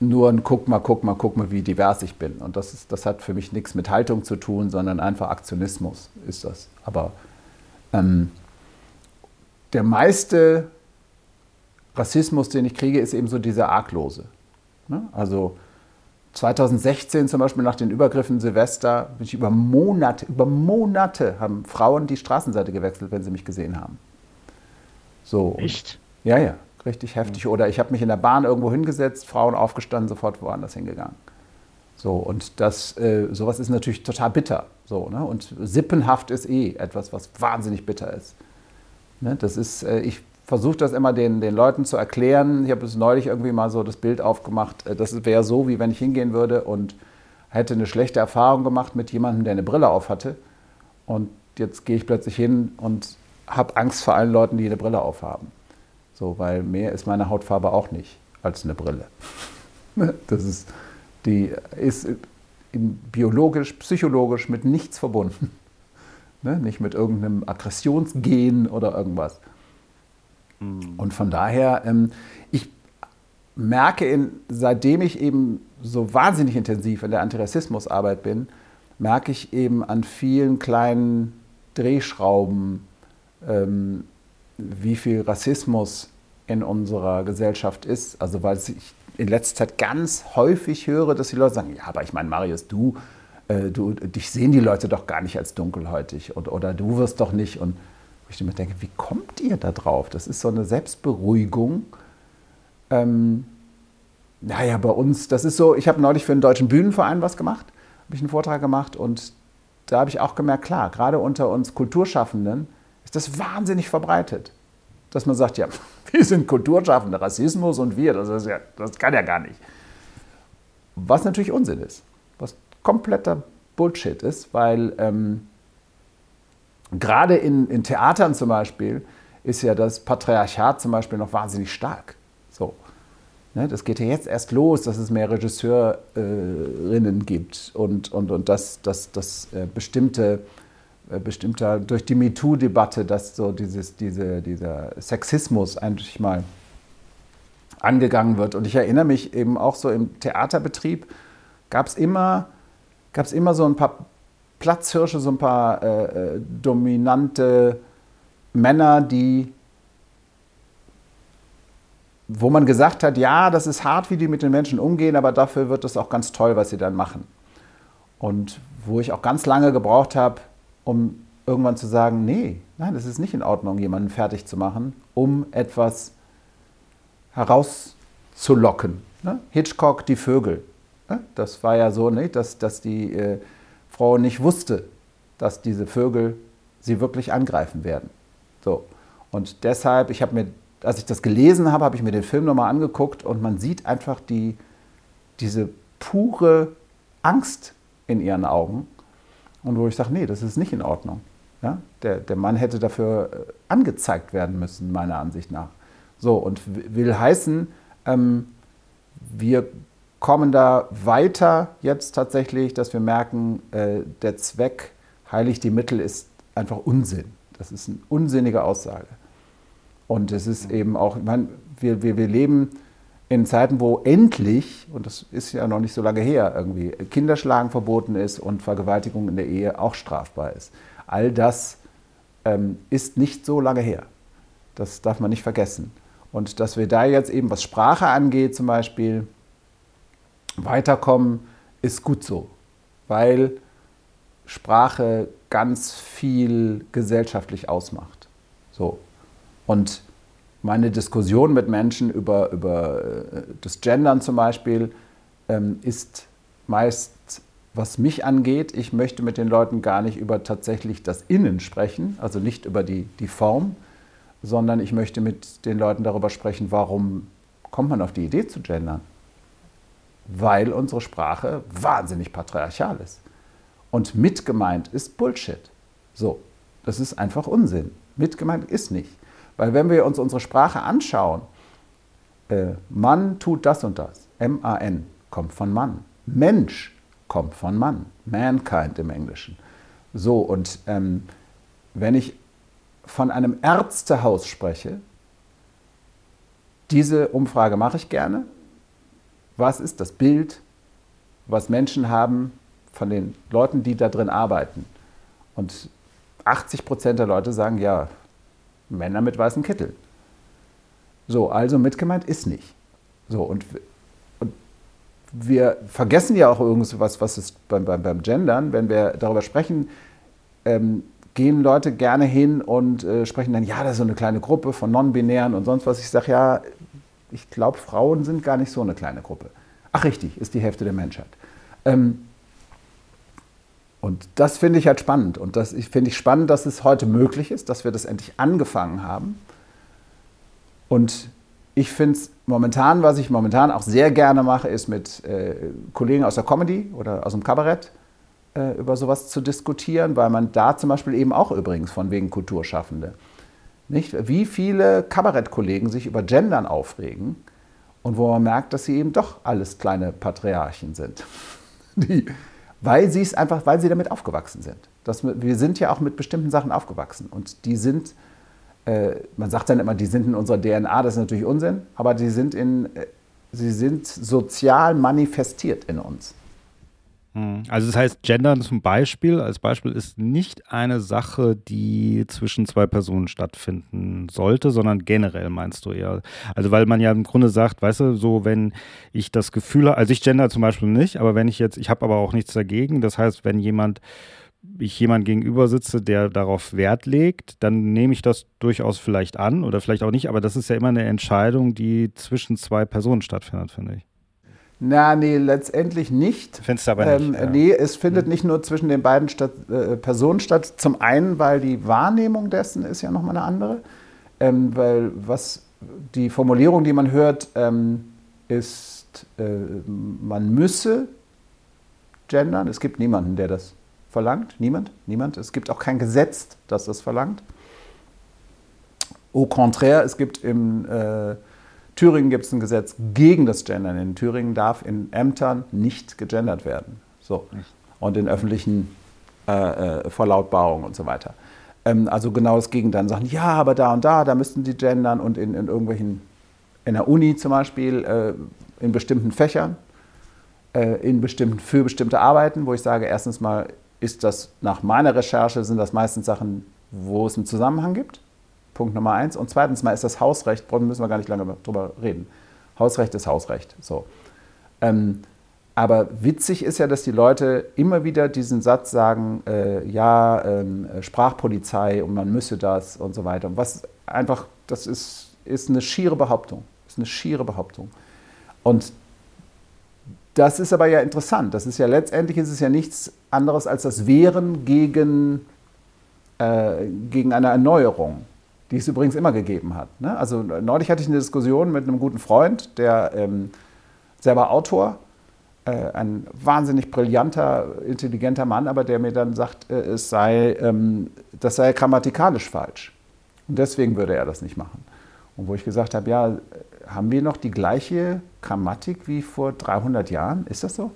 nur ein Guck mal, guck mal, guck mal, wie divers ich bin. Und das, ist, das hat für mich nichts mit Haltung zu tun, sondern einfach Aktionismus ist das. Aber ähm, der meiste Rassismus, den ich kriege, ist eben so dieser arglose. Ne? Also 2016 zum Beispiel nach den Übergriffen Silvester, bin ich über Monate, über Monate haben Frauen die Straßenseite gewechselt, wenn sie mich gesehen haben. So. Echt? Ja, ja richtig heftig. Oder ich habe mich in der Bahn irgendwo hingesetzt, Frauen aufgestanden, sofort woanders hingegangen. So, und das, äh, sowas ist natürlich total bitter. So, ne? Und sippenhaft ist eh etwas, was wahnsinnig bitter ist. Ne? Das ist, äh, ich versuche das immer den, den Leuten zu erklären. Ich habe es neulich irgendwie mal so das Bild aufgemacht. Äh, das wäre so, wie wenn ich hingehen würde und hätte eine schlechte Erfahrung gemacht mit jemandem, der eine Brille auf hatte. Und jetzt gehe ich plötzlich hin und habe Angst vor allen Leuten, die eine Brille aufhaben. So, weil mehr ist meine Hautfarbe auch nicht als eine Brille. Das ist, die ist biologisch, psychologisch mit nichts verbunden. Ne? Nicht mit irgendeinem Aggressionsgen oder irgendwas. Mhm. Und von daher, ähm, ich merke, in, seitdem ich eben so wahnsinnig intensiv in der Antirassismusarbeit bin, merke ich eben an vielen kleinen Drehschrauben, ähm, wie viel Rassismus in unserer Gesellschaft ist. Also weil ich in letzter Zeit ganz häufig höre, dass die Leute sagen, ja, aber ich meine, Marius, du, äh, du, dich sehen die Leute doch gar nicht als dunkelhäutig und, oder du wirst doch nicht. Und ich mir denke, wie kommt ihr da drauf? Das ist so eine Selbstberuhigung. Ähm, naja, bei uns, das ist so, ich habe neulich für den Deutschen Bühnenverein was gemacht, habe ich einen Vortrag gemacht und da habe ich auch gemerkt, klar, gerade unter uns Kulturschaffenden ist das wahnsinnig verbreitet dass man sagt, ja, wir sind Kulturschaffende, Rassismus und wir, das, ist ja, das kann ja gar nicht. Was natürlich Unsinn ist, was kompletter Bullshit ist, weil ähm, gerade in, in Theatern zum Beispiel ist ja das Patriarchat zum Beispiel noch wahnsinnig stark. So. Ne, das geht ja jetzt erst los, dass es mehr Regisseurinnen gibt und, und, und dass, dass, dass äh, bestimmte, bestimmter, durch die MeToo-Debatte, dass so dieses, diese, dieser Sexismus eigentlich mal angegangen wird. Und ich erinnere mich eben auch so im Theaterbetrieb gab es immer, gab's immer so ein paar Platzhirsche, so ein paar äh, äh, dominante Männer, die, wo man gesagt hat, ja, das ist hart, wie die mit den Menschen umgehen, aber dafür wird es auch ganz toll, was sie dann machen. Und wo ich auch ganz lange gebraucht habe, um irgendwann zu sagen, nee, nein, das ist nicht in Ordnung, jemanden fertig zu machen, um etwas herauszulocken. Ne? Hitchcock, die Vögel. Ne? Das war ja so, ne? dass, dass die äh, Frau nicht wusste, dass diese Vögel sie wirklich angreifen werden. So. Und deshalb, ich habe mir, als ich das gelesen habe, habe ich mir den Film nochmal angeguckt und man sieht einfach die, diese pure Angst in ihren Augen. Und wo ich sage, nee, das ist nicht in Ordnung. Ja? Der, der Mann hätte dafür äh, angezeigt werden müssen, meiner Ansicht nach. So, und will heißen, ähm, wir kommen da weiter jetzt tatsächlich, dass wir merken, äh, der Zweck heiligt die Mittel ist einfach Unsinn. Das ist eine unsinnige Aussage. Und es ist eben auch, ich meine, wir, wir, wir leben in Zeiten, wo endlich, und das ist ja noch nicht so lange her, irgendwie Kinderschlagen verboten ist und Vergewaltigung in der Ehe auch strafbar ist. All das ähm, ist nicht so lange her. Das darf man nicht vergessen. Und dass wir da jetzt eben, was Sprache angeht zum Beispiel, weiterkommen, ist gut so, weil Sprache ganz viel gesellschaftlich ausmacht. So. Und meine Diskussion mit Menschen über, über äh, das Gendern zum Beispiel ähm, ist meist, was mich angeht, ich möchte mit den Leuten gar nicht über tatsächlich das Innen sprechen, also nicht über die, die Form, sondern ich möchte mit den Leuten darüber sprechen, warum kommt man auf die Idee zu gendern weil unsere Sprache wahnsinnig patriarchal ist. Und mitgemeint ist Bullshit. So, das ist einfach Unsinn. Mitgemeint ist nicht. Weil wenn wir uns unsere Sprache anschauen, äh, Mann tut das und das. M-A-N kommt von Mann. Mensch kommt von Mann. Mankind im Englischen. So, und ähm, wenn ich von einem Ärztehaus spreche, diese Umfrage mache ich gerne, was ist das Bild, was Menschen haben von den Leuten, die da drin arbeiten. Und 80 Prozent der Leute sagen, ja, Männer mit weißen Kittel. So, also mitgemeint ist nicht. So, und, und wir vergessen ja auch irgendwas, was ist beim, beim, beim Gendern, wenn wir darüber sprechen, ähm, gehen Leute gerne hin und äh, sprechen dann, ja, das ist so eine kleine Gruppe von Non-Binären und sonst was. Ich sage, ja, ich glaube, Frauen sind gar nicht so eine kleine Gruppe. Ach richtig, ist die Hälfte der Menschheit. Ähm, und das finde ich halt spannend. Und das finde ich spannend, dass es heute möglich ist, dass wir das endlich angefangen haben. Und ich finde es momentan, was ich momentan auch sehr gerne mache, ist mit äh, Kollegen aus der Comedy oder aus dem Kabarett äh, über sowas zu diskutieren, weil man da zum Beispiel eben auch übrigens von wegen Kulturschaffende nicht? Wie viele Kabarettkollegen sich über Gendern aufregen und wo man merkt, dass sie eben doch alles kleine Patriarchen sind. Die, weil sie es einfach, weil sie damit aufgewachsen sind. Das, wir sind ja auch mit bestimmten Sachen aufgewachsen und die sind, äh, man sagt dann immer, die sind in unserer DNA, das ist natürlich Unsinn, aber die sind, in, äh, sie sind sozial manifestiert in uns. Hm. Also das heißt, Gendern zum Beispiel, als Beispiel ist nicht eine Sache, die zwischen zwei Personen stattfinden sollte, sondern generell meinst du eher. Also weil man ja im Grunde sagt, weißt du, so wenn ich das Gefühl habe, also ich gender zum Beispiel nicht, aber wenn ich jetzt, ich habe aber auch nichts dagegen, das heißt, wenn jemand ich jemand gegenüber sitze, der darauf Wert legt, dann nehme ich das durchaus vielleicht an oder vielleicht auch nicht, aber das ist ja immer eine Entscheidung, die zwischen zwei Personen stattfindet, finde ich. Na, nee, letztendlich nicht. Findest du aber nicht? Ähm, ja. Nee, es findet hm. nicht nur zwischen den beiden statt, äh, Personen statt. Zum einen, weil die Wahrnehmung dessen ist ja nochmal eine andere. Ähm, weil was die Formulierung, die man hört, ähm, ist, äh, man müsse gendern. Es gibt niemanden, der das verlangt. Niemand. Niemand. Es gibt auch kein Gesetz, das das verlangt. Au contraire, es gibt im äh, Thüringen gibt es ein Gesetz gegen das Gendern. In Thüringen darf in Ämtern nicht gegendert werden. So. Und in öffentlichen äh, äh, Verlautbarungen und so weiter. Ähm, also genau das Gegenteil. Sagen, ja, aber da und da, da müssten die gendern und in, in irgendwelchen, in der Uni zum Beispiel, äh, in bestimmten Fächern, äh, in bestimmten, für bestimmte Arbeiten, wo ich sage, erstens mal ist das nach meiner Recherche, sind das meistens Sachen, wo es einen Zusammenhang gibt. Punkt Nummer eins. Und zweitens mal ist das Hausrecht, müssen wir gar nicht lange drüber reden. Hausrecht ist Hausrecht. So. Ähm, aber witzig ist ja, dass die Leute immer wieder diesen Satz sagen, äh, ja, ähm, Sprachpolizei und man müsse das und so weiter. Was einfach, das ist, ist eine schiere Behauptung. Ist eine schiere Behauptung. Und das ist aber ja interessant. Das ist ja letztendlich ist es ja nichts anderes als das Wehren gegen, äh, gegen eine Erneuerung die es übrigens immer gegeben hat. Ne? Also neulich hatte ich eine Diskussion mit einem guten Freund, der ähm, selber Autor, äh, ein wahnsinnig brillanter, intelligenter Mann, aber der mir dann sagt, äh, es sei, ähm, das sei grammatikalisch falsch. Und deswegen würde er das nicht machen. Und wo ich gesagt habe, ja, haben wir noch die gleiche Grammatik wie vor 300 Jahren? Ist das so?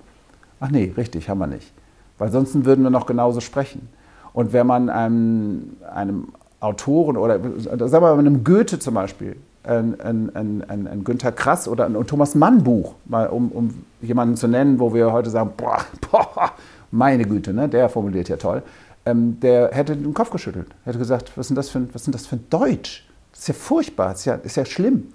Ach nee, richtig, haben wir nicht. Weil sonst würden wir noch genauso sprechen. Und wenn man einem, einem Autoren oder sagen wir mal einem Goethe zum Beispiel, ein, ein, ein, ein Günter Krass oder ein Thomas Mann Buch, mal um, um jemanden zu nennen, wo wir heute sagen, boah, boah meine Güte, ne, der formuliert ja toll, ähm, der hätte den Kopf geschüttelt, hätte gesagt, was ist ist das für ein Deutsch? Das ist ja furchtbar, das ist ja, ist ja schlimm,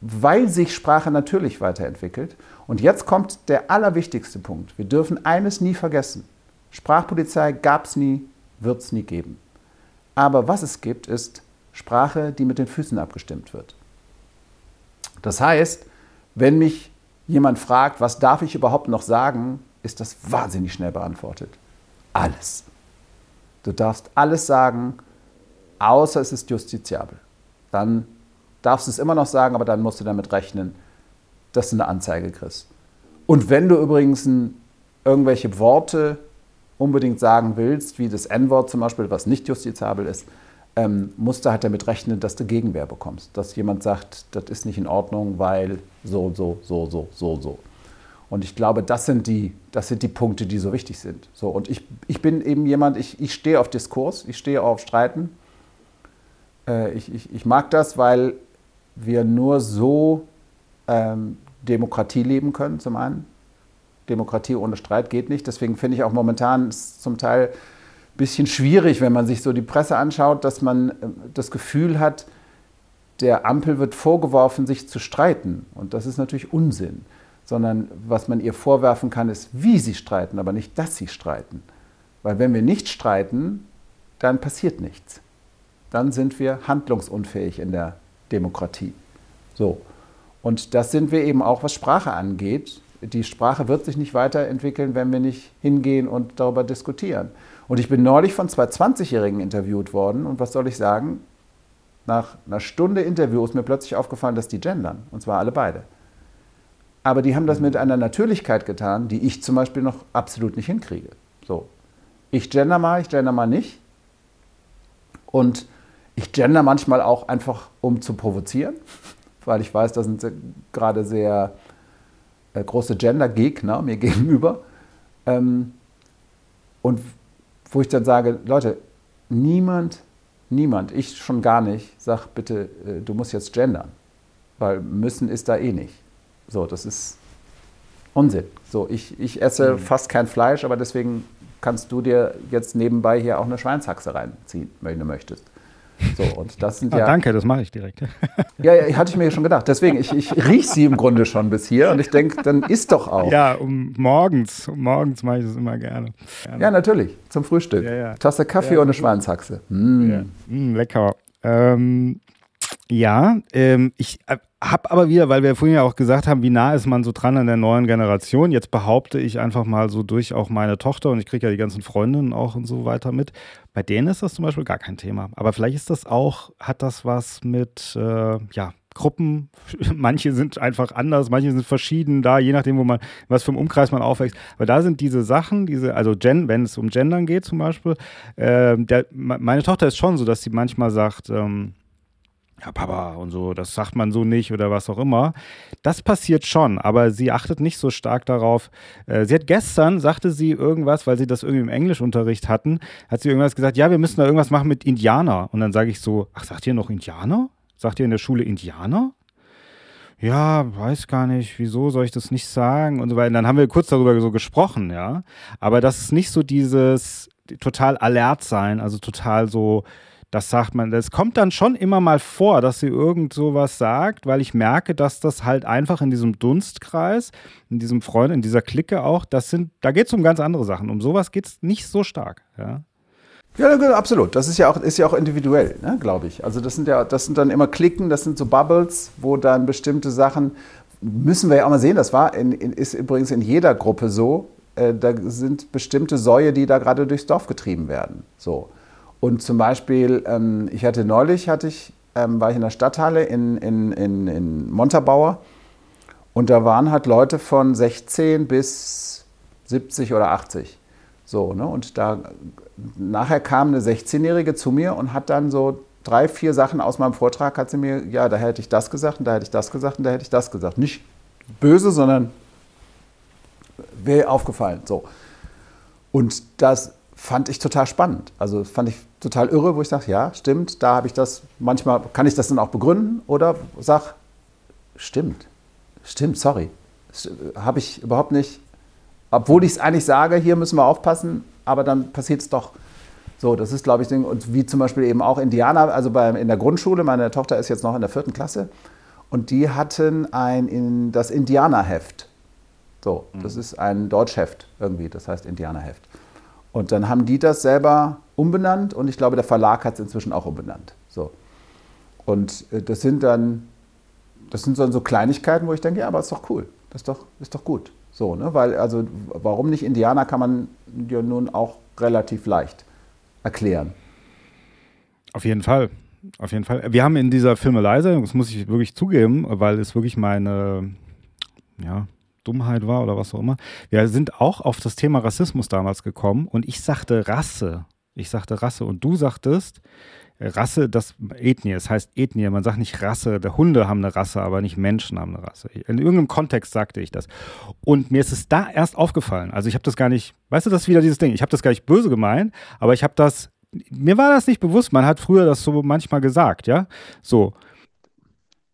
weil sich Sprache natürlich weiterentwickelt. Und jetzt kommt der allerwichtigste Punkt. Wir dürfen eines nie vergessen. Sprachpolizei gab es nie, wird es nie geben. Aber was es gibt, ist Sprache, die mit den Füßen abgestimmt wird. Das heißt, wenn mich jemand fragt, was darf ich überhaupt noch sagen, ist das wahnsinnig schnell beantwortet. Alles. Du darfst alles sagen, außer es ist justiziabel. Dann darfst du es immer noch sagen, aber dann musst du damit rechnen, dass du eine Anzeige kriegst. Und wenn du übrigens irgendwelche Worte unbedingt sagen willst, wie das N-Wort zum Beispiel, was nicht justizabel ist, ähm, musst du halt damit rechnen, dass du Gegenwehr bekommst. Dass jemand sagt, das ist nicht in Ordnung, weil so, so, so, so, so, so. Und ich glaube, das sind die, das sind die Punkte, die so wichtig sind. So, und ich, ich bin eben jemand, ich, ich stehe auf Diskurs, ich stehe auf Streiten. Äh, ich, ich, ich mag das, weil wir nur so ähm, Demokratie leben können, zum einen. Demokratie ohne Streit geht nicht. Deswegen finde ich auch momentan zum Teil ein bisschen schwierig, wenn man sich so die Presse anschaut, dass man äh, das Gefühl hat, der Ampel wird vorgeworfen, sich zu streiten. Und das ist natürlich Unsinn. Sondern was man ihr vorwerfen kann, ist, wie sie streiten, aber nicht, dass sie streiten. Weil wenn wir nicht streiten, dann passiert nichts. Dann sind wir handlungsunfähig in der Demokratie. So. Und das sind wir eben auch, was Sprache angeht die Sprache wird sich nicht weiterentwickeln, wenn wir nicht hingehen und darüber diskutieren. Und ich bin neulich von zwei 20-Jährigen interviewt worden und was soll ich sagen? Nach einer Stunde Interview ist mir plötzlich aufgefallen, dass die gendern, und zwar alle beide. Aber die haben das mit einer Natürlichkeit getan, die ich zum Beispiel noch absolut nicht hinkriege. So, ich gender mal, ich gender mal nicht. Und ich gender manchmal auch einfach, um zu provozieren, weil ich weiß, das sind gerade sehr äh, große Gender-Gegner mir gegenüber. Ähm, und wo ich dann sage, Leute, niemand, niemand, ich schon gar nicht, sagt bitte, äh, du musst jetzt gendern. Weil müssen ist da eh nicht. So, das ist Unsinn. So, ich, ich esse mhm. fast kein Fleisch, aber deswegen kannst du dir jetzt nebenbei hier auch eine Schweinshaxe reinziehen, wenn du möchtest. So, und das sind ah, ja. Danke, das mache ich direkt. ja, ja, hatte ich mir schon gedacht. Deswegen, ich, ich rieche sie im Grunde schon bis hier und ich denke, dann ist doch auch. Ja, um morgens, um morgens mache ich das immer gerne. gerne. Ja, natürlich, zum Frühstück. Ja, ja. Tasse Kaffee ja, und eine Schweinshaxe. Mm. Mm, lecker. Ähm, ja, ähm, ich äh, habe aber wieder, weil wir vorhin ja auch gesagt haben, wie nah ist man so dran an der neuen Generation. Jetzt behaupte ich einfach mal so durch auch meine Tochter und ich kriege ja die ganzen Freundinnen auch und so weiter mit. Bei denen ist das zum Beispiel gar kein Thema. Aber vielleicht ist das auch, hat das was mit, äh, ja, Gruppen, manche sind einfach anders, manche sind verschieden da, je nachdem, wo man, was für einen Umkreis man aufwächst. Aber da sind diese Sachen, diese, also Gen, wenn es um Gendern geht zum Beispiel, äh, der, meine Tochter ist schon so, dass sie manchmal sagt, ähm, ja, Papa und so, das sagt man so nicht oder was auch immer. Das passiert schon, aber sie achtet nicht so stark darauf. Äh, sie hat gestern, sagte sie irgendwas, weil sie das irgendwie im Englischunterricht hatten, hat sie irgendwas gesagt, ja, wir müssen da irgendwas machen mit Indianer. Und dann sage ich so, ach, sagt ihr noch Indianer? Sagt ihr in der Schule Indianer? Ja, weiß gar nicht, wieso soll ich das nicht sagen und so weiter. Und dann haben wir kurz darüber so gesprochen, ja. Aber das ist nicht so dieses total alert sein, also total so, das sagt man, es kommt dann schon immer mal vor, dass sie irgend sowas sagt, weil ich merke, dass das halt einfach in diesem Dunstkreis, in diesem Freund, in dieser Clique auch, das sind, da geht es um ganz andere Sachen. Um sowas geht es nicht so stark, ja. Ja, absolut. Das ist ja auch, ist ja auch individuell, ne, glaube ich. Also das sind ja, das sind dann immer Klicken, das sind so Bubbles, wo dann bestimmte Sachen, müssen wir ja auch mal sehen, das war in, in, ist übrigens in jeder Gruppe so, äh, da sind bestimmte Säue, die da gerade durchs Dorf getrieben werden. So. Und zum Beispiel, ähm, ich hatte neulich, hatte ich, ähm, war ich in der Stadthalle in, in, in, in Montabaur und da waren halt Leute von 16 bis 70 oder 80. So, ne? Und da nachher kam eine 16-Jährige zu mir und hat dann so drei, vier Sachen aus meinem Vortrag, hat sie mir, ja, da hätte ich das gesagt und da hätte ich das gesagt und da hätte ich das gesagt. Nicht böse, sondern wäre aufgefallen. So. Und das fand ich total spannend. Also fand ich total irre, wo ich sage, ja, stimmt, da habe ich das, manchmal kann ich das dann auch begründen oder sage, stimmt, stimmt, sorry, habe ich überhaupt nicht obwohl ich es eigentlich sage, hier müssen wir aufpassen, aber dann passiert es doch. So, das ist, glaube ich, und wie zum Beispiel eben auch Indianer, also bei, in der Grundschule, meine Tochter ist jetzt noch in der vierten Klasse, und die hatten ein, in, das Indianerheft. So, mhm. das ist ein Deutschheft irgendwie, das heißt Indianerheft. Und dann haben die das selber umbenannt und ich glaube, der Verlag hat es inzwischen auch umbenannt. So. Und äh, das sind dann, das sind dann so Kleinigkeiten, wo ich denke, ja, aber ist doch cool, das ist doch, ist doch gut. So, ne? Weil, also, warum nicht Indianer, kann man ja nun auch relativ leicht erklären. Auf jeden Fall. Auf jeden Fall. Wir haben in dieser Filmeleise, das muss ich wirklich zugeben, weil es wirklich meine ja, Dummheit war oder was auch immer. Wir sind auch auf das Thema Rassismus damals gekommen und ich sagte Rasse. Ich sagte Rasse und du sagtest, Rasse, das Ethnie, es das heißt Ethnie, man sagt nicht Rasse, der Hunde haben eine Rasse, aber nicht Menschen haben eine Rasse. In irgendeinem Kontext sagte ich das. Und mir ist es da erst aufgefallen. Also ich habe das gar nicht, weißt du, das ist wieder dieses Ding, ich habe das gar nicht böse gemeint, aber ich habe das, mir war das nicht bewusst, man hat früher das so manchmal gesagt, ja, so.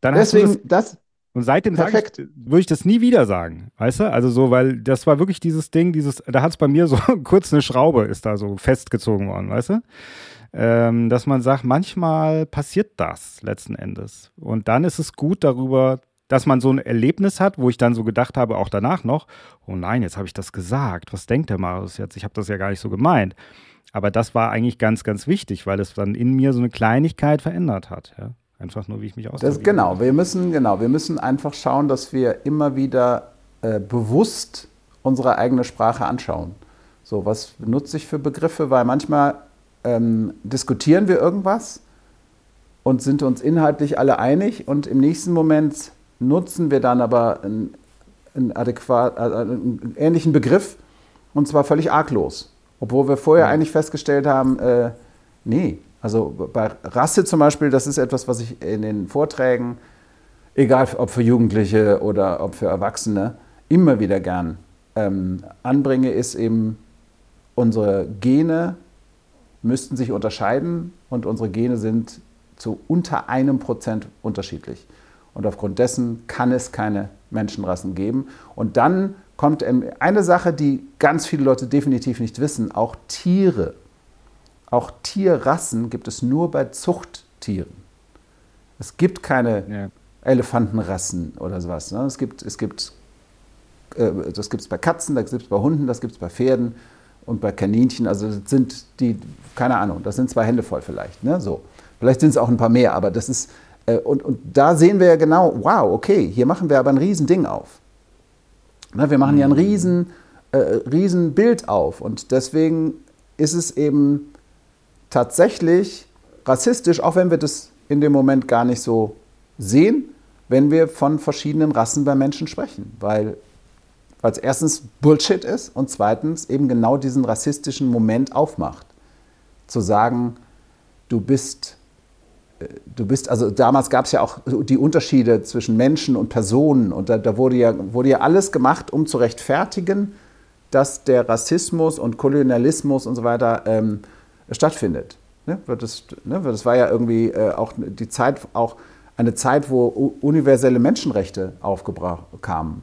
Dann Deswegen, das, das und seitdem Perfekt. Ich, würde ich das nie wieder sagen, weißt du? Also so, weil das war wirklich dieses Ding, dieses, da hat es bei mir so kurz eine Schraube ist da so festgezogen worden, weißt du? ähm, dass man sagt, manchmal passiert das letzten Endes. Und dann ist es gut darüber, dass man so ein Erlebnis hat, wo ich dann so gedacht habe, auch danach noch, oh nein, jetzt habe ich das gesagt. Was denkt der Marius jetzt? Ich habe das ja gar nicht so gemeint. Aber das war eigentlich ganz, ganz wichtig, weil es dann in mir so eine Kleinigkeit verändert hat. Ja? Einfach nur, wie ich mich ausdrücke. Genau, wir müssen, genau, wir müssen einfach schauen, dass wir immer wieder äh, bewusst unsere eigene Sprache anschauen. So, was nutze ich für Begriffe? Weil manchmal ähm, diskutieren wir irgendwas und sind uns inhaltlich alle einig und im nächsten Moment nutzen wir dann aber einen, einen, adäquat, äh, einen ähnlichen Begriff und zwar völlig arglos. Obwohl wir vorher ja. eigentlich festgestellt haben, äh, nee, also bei Rasse zum Beispiel, das ist etwas, was ich in den Vorträgen, egal ob für Jugendliche oder ob für Erwachsene, immer wieder gern ähm, anbringe, ist eben unsere Gene müssten sich unterscheiden und unsere Gene sind zu unter einem Prozent unterschiedlich. Und aufgrund dessen kann es keine Menschenrassen geben. Und dann kommt eine Sache, die ganz viele Leute definitiv nicht wissen, auch Tiere. Auch Tierrassen gibt es nur bei Zuchttieren. Es gibt keine ja. Elefantenrassen oder sowas. Ne? Es gibt, es gibt, äh, das gibt es bei Katzen, das gibt es bei Hunden, das gibt es bei Pferden und bei Kaninchen, also das sind die, keine Ahnung, das sind zwei Hände voll vielleicht, ne? so. Vielleicht sind es auch ein paar mehr, aber das ist, äh, und, und da sehen wir ja genau, wow, okay, hier machen wir aber ein Riesending auf. Ne, wir machen ja ein mhm. riesen, äh, riesen Bild auf und deswegen ist es eben tatsächlich rassistisch, auch wenn wir das in dem Moment gar nicht so sehen, wenn wir von verschiedenen Rassen bei Menschen sprechen, weil es erstens Bullshit ist und zweitens eben genau diesen rassistischen Moment aufmacht. Zu sagen, du bist, äh, du bist, also damals gab es ja auch die Unterschiede zwischen Menschen und Personen und da, da, wurde, ja, wurde ja alles gemacht, um zu rechtfertigen, dass der Rassismus und Kolonialismus und so weiter ähm, stattfindet. Ne? Das, ne? das war ja irgendwie äh, auch die Zeit, auch eine Zeit, wo universelle Menschenrechte aufgebracht kamen.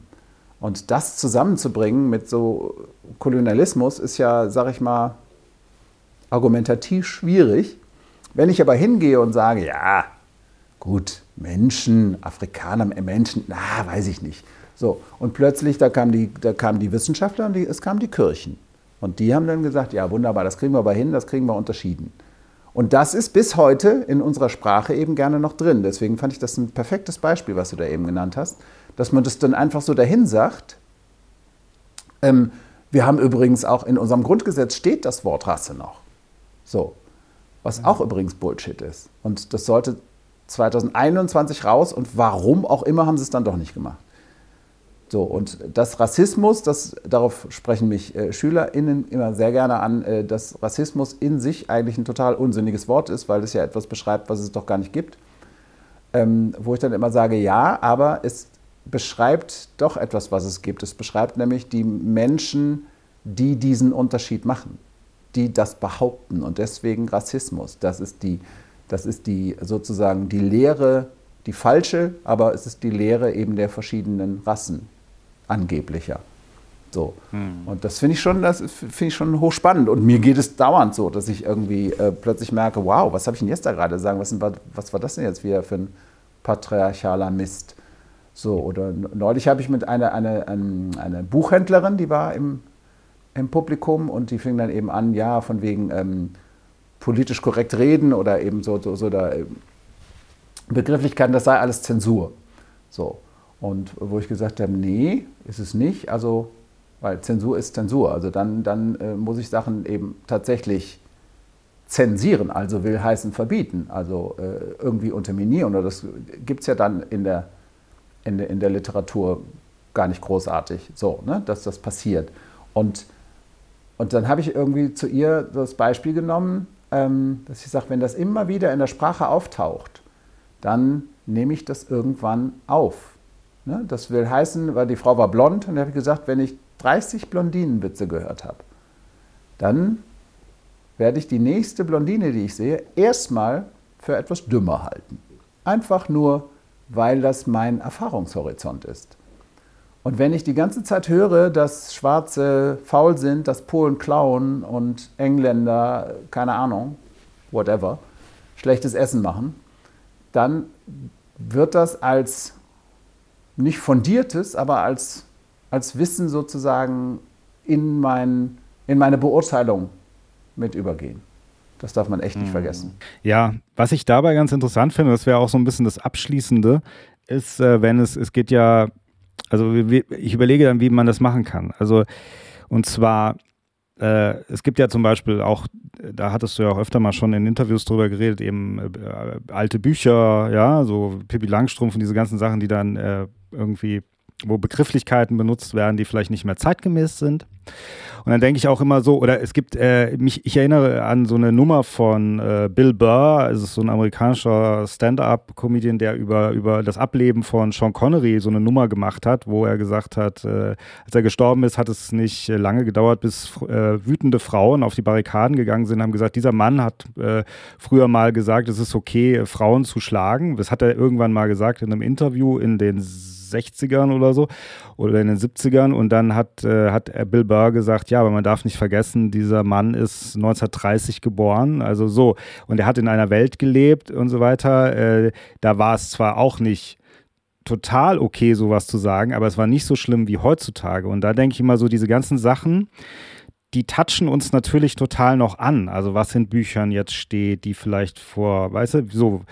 Und das zusammenzubringen mit so Kolonialismus ist ja, sag ich mal, argumentativ schwierig. Wenn ich aber hingehe und sage, ja, gut, Menschen, Afrikaner, Menschen, na, weiß ich nicht. So, und plötzlich, da kamen die, da kamen die Wissenschaftler und die, es kamen die Kirchen. Und die haben dann gesagt, ja, wunderbar, das kriegen wir aber hin, das kriegen wir unterschieden. Und das ist bis heute in unserer Sprache eben gerne noch drin. Deswegen fand ich das ein perfektes Beispiel, was du da eben genannt hast, dass man das dann einfach so dahin sagt. Ähm, wir haben übrigens auch in unserem Grundgesetz steht das Wort Rasse noch. So. Was auch übrigens Bullshit ist. Und das sollte 2021 raus und warum auch immer haben sie es dann doch nicht gemacht. So, und das Rassismus, das, darauf sprechen mich äh, SchülerInnen immer sehr gerne an, äh, dass Rassismus in sich eigentlich ein total unsinniges Wort ist, weil es ja etwas beschreibt, was es doch gar nicht gibt. Ähm, wo ich dann immer sage, ja, aber es beschreibt doch etwas, was es gibt. Es beschreibt nämlich die Menschen, die diesen Unterschied machen, die das behaupten und deswegen Rassismus. Das ist die, das ist die sozusagen die Lehre, die falsche, aber es ist die Lehre eben der verschiedenen Rassen angeblicher. So. Hm. Und das finde ich schon, das finde ich schon hochspannend. Und mir geht es dauernd so, dass ich irgendwie äh, plötzlich merke, wow, was habe ich denn jetzt da gerade sagen? Was, was, war das denn jetzt wieder für ein patriarchaler Mist? So, oder neulich habe ich mit einer, einer, einer, Buchhändlerin, die war im, im Publikum und die fing dann eben an, ja, von wegen ähm, politisch korrekt reden oder eben so, so, so da, äh, Begrifflichkeiten, das sei alles Zensur. So. Und wo ich gesagt habe, nee, ist es nicht. Also, weil Zensur ist Zensur. Also dann, dann äh, muss ich Sachen eben tatsächlich zensieren, also will heißen verbieten, also äh, irgendwie unterminieren. Oder das gibt es ja dann in der, in, der, in der Literatur gar nicht großartig, so, ne, dass das passiert. Und, und dann habe ich irgendwie zu ihr das Beispiel genommen, ähm, dass ich sage, wenn das immer wieder in der Sprache auftaucht, dann nehme ich das irgendwann auf. Ne? Das will heißen, weil die Frau war blond und da habe ich gesagt, wenn ich 30 Blondinenwitze gehört habe, dann werde ich die nächste Blondine, die ich sehe, erstmal für etwas dümmer halten. Einfach nur, weil das mein Erfahrungshorizont ist. Und wenn ich die ganze Zeit höre, dass Schwarze faul sind, dass Polen klauen und Engländer, keine Ahnung, whatever, schlechtes Essen machen, dann wird das als nicht fundiertes, aber als, als Wissen sozusagen in, mein, in meine Beurteilung mit übergehen. Das darf man echt nicht mhm. vergessen. Ja, was ich dabei ganz interessant finde, das wäre auch so ein bisschen das Abschließende, ist, äh, wenn es, es geht ja, also ich überlege dann, wie man das machen kann. Also, und zwar, äh, es gibt ja zum Beispiel auch, da hattest du ja auch öfter mal schon in Interviews drüber geredet, eben äh, alte Bücher, ja, so Pippi Langstrumpf und diese ganzen Sachen, die dann äh, irgendwie, wo Begrifflichkeiten benutzt werden, die vielleicht nicht mehr zeitgemäß sind. Und dann denke ich auch immer so, oder es gibt, äh, mich, ich erinnere an so eine Nummer von äh, Bill Burr, es ist so ein amerikanischer Stand-up-Comedian, der über, über das Ableben von Sean Connery so eine Nummer gemacht hat, wo er gesagt hat, äh, als er gestorben ist, hat es nicht lange gedauert, bis äh, wütende Frauen auf die Barrikaden gegangen sind, haben gesagt, dieser Mann hat äh, früher mal gesagt, es ist okay, Frauen zu schlagen. Das hat er irgendwann mal gesagt in einem Interview in den 60ern oder so oder in den 70ern und dann hat, äh, hat Bill Burr gesagt, ja, aber man darf nicht vergessen, dieser Mann ist 1930 geboren, also so. Und er hat in einer Welt gelebt und so weiter, äh, da war es zwar auch nicht total okay, sowas zu sagen, aber es war nicht so schlimm wie heutzutage. Und da denke ich immer so, diese ganzen Sachen, die touchen uns natürlich total noch an. Also was in Büchern jetzt steht, die vielleicht vor, weißt du, so,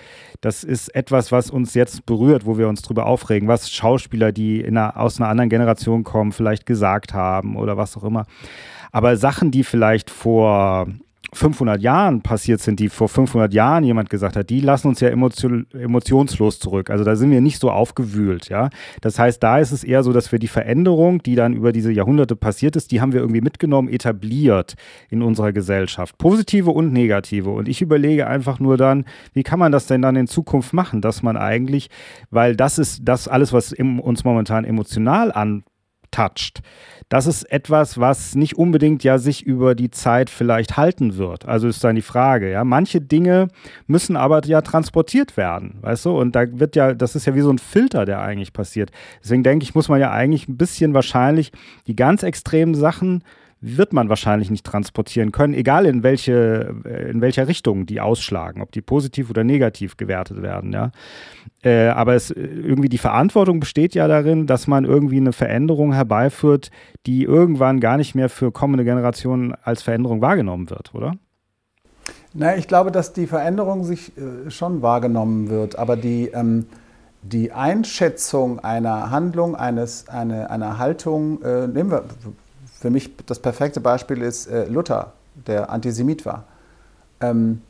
das ist etwas, was uns jetzt berührt, wo wir uns drüber aufregen, was Schauspieler, die einer, aus einer anderen Generation kommen, vielleicht gesagt haben oder was auch immer. Aber Sachen, die vielleicht vor 500 Jahren passiert sind, die vor 500 Jahren jemand gesagt hat, die lassen uns ja emotion, emotionslos zurück. Also da sind wir nicht so aufgewühlt, ja. Das heißt, da ist es eher so, dass wir die Veränderung, die dann über diese Jahrhunderte passiert ist, die haben wir irgendwie mitgenommen, etabliert in unserer Gesellschaft. Positive und negative. Und ich überlege einfach nur dann, wie kann man das denn dann in Zukunft machen, dass man eigentlich, weil das ist das alles, was uns momentan emotional antoucht, das ist etwas, was nicht unbedingt ja sich über die Zeit vielleicht halten wird. Also ist dann die Frage, ja. Manche Dinge müssen aber ja transportiert werden, weißt du? Und da wird ja, das ist ja wie so ein Filter, der eigentlich passiert. Deswegen denke ich, muss man ja eigentlich ein bisschen wahrscheinlich die ganz extremen Sachen wird man wahrscheinlich nicht transportieren können, egal in welche, in welcher Richtung die ausschlagen, ob die positiv oder negativ gewertet werden, ja. Äh, aber es, irgendwie die Verantwortung besteht ja darin, dass man irgendwie eine Veränderung herbeiführt, die irgendwann gar nicht mehr für kommende Generationen als Veränderung wahrgenommen wird, oder? Na, ich glaube, dass die Veränderung sich äh, schon wahrgenommen wird, aber die, ähm, die Einschätzung einer Handlung, eines, eine, einer Haltung, äh, nehmen wir für mich das perfekte Beispiel ist äh, Luther, der Antisemit war. Ähm,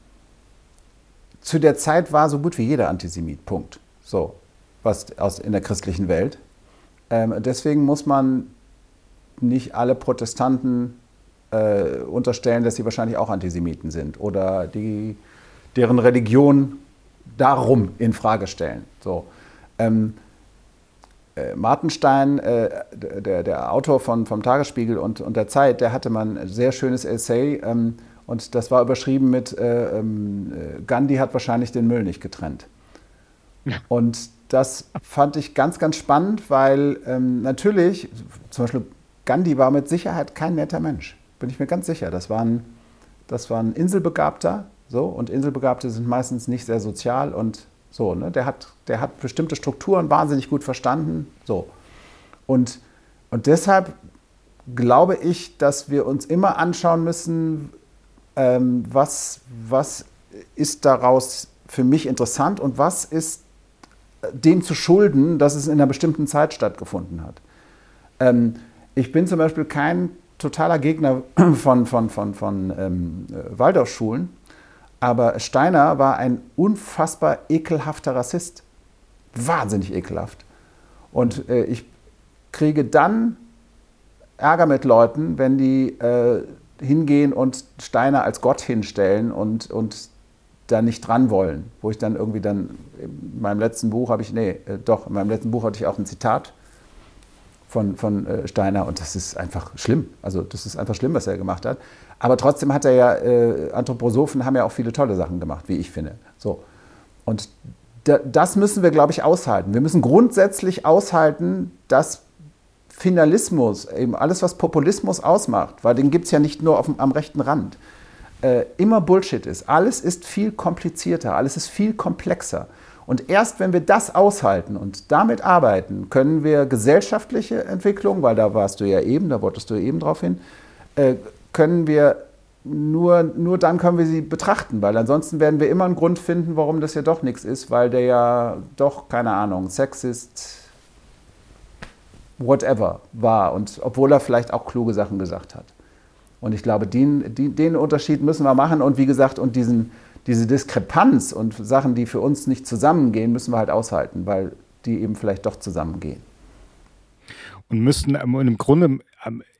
zu der Zeit war so gut wie jeder Antisemit, Punkt. So, was aus, in der christlichen Welt. Ähm, deswegen muss man nicht alle Protestanten äh, unterstellen, dass sie wahrscheinlich auch Antisemiten sind oder die, deren Religion darum in Frage stellen. So. Ähm, äh, Martenstein, äh, der, der, Autor von, vom Tagesspiegel und, und der Zeit, der hatte mal ein sehr schönes Essay ähm, und das war überschrieben mit äh, ähm, äh, Gandhi hat wahrscheinlich den Müll nicht getrennt. Und das fand ich ganz, ganz spannend, weil ähm, natürlich, zum Beispiel Gandhi war mit Sicherheit kein netter Mensch, bin ich mir ganz sicher. Das war ein, das war ein Inselbegabter, so, und Inselbegabte sind meistens nicht sehr sozial und so, ne? der, hat, der hat bestimmte Strukturen wahnsinnig gut verstanden. So. Und, und deshalb glaube ich, dass wir uns immer anschauen müssen, ähm, was, was ist daraus für mich interessant und was ist dem zu schulden, dass es in einer bestimmten Zeit stattgefunden hat. Ähm, ich bin zum Beispiel kein totaler Gegner von, von, von, von ähm, Waldorfschulen, aber Steiner war ein unfassbar ekelhafter Rassist. Wahnsinnig ekelhaft. Und äh, ich kriege dann Ärger mit Leuten, wenn die äh, hingehen und Steiner als Gott hinstellen und, und da nicht dran wollen. Wo ich dann irgendwie dann, in meinem letzten Buch habe ich, nee, äh, doch, in meinem letzten Buch hatte ich auch ein Zitat von, von äh, Steiner und das ist einfach schlimm. Also das ist einfach schlimm, was er gemacht hat. Aber trotzdem hat er ja, äh, Anthroposophen haben ja auch viele tolle Sachen gemacht, wie ich finde. So. Und da, das müssen wir, glaube ich, aushalten. Wir müssen grundsätzlich aushalten, dass Finalismus, eben alles, was Populismus ausmacht, weil den gibt es ja nicht nur auf, am rechten Rand, äh, immer Bullshit ist. Alles ist viel komplizierter, alles ist viel komplexer. Und erst wenn wir das aushalten und damit arbeiten, können wir gesellschaftliche Entwicklung, weil da warst du ja eben, da wolltest du eben drauf hin, äh, können wir nur, nur dann können wir sie betrachten, weil ansonsten werden wir immer einen Grund finden, warum das ja doch nichts ist, weil der ja doch, keine Ahnung, Sexist, whatever war und obwohl er vielleicht auch kluge Sachen gesagt hat. Und ich glaube, den, den Unterschied müssen wir machen und wie gesagt, und diesen, diese Diskrepanz und Sachen, die für uns nicht zusammengehen, müssen wir halt aushalten, weil die eben vielleicht doch zusammengehen. Und müssten im Grunde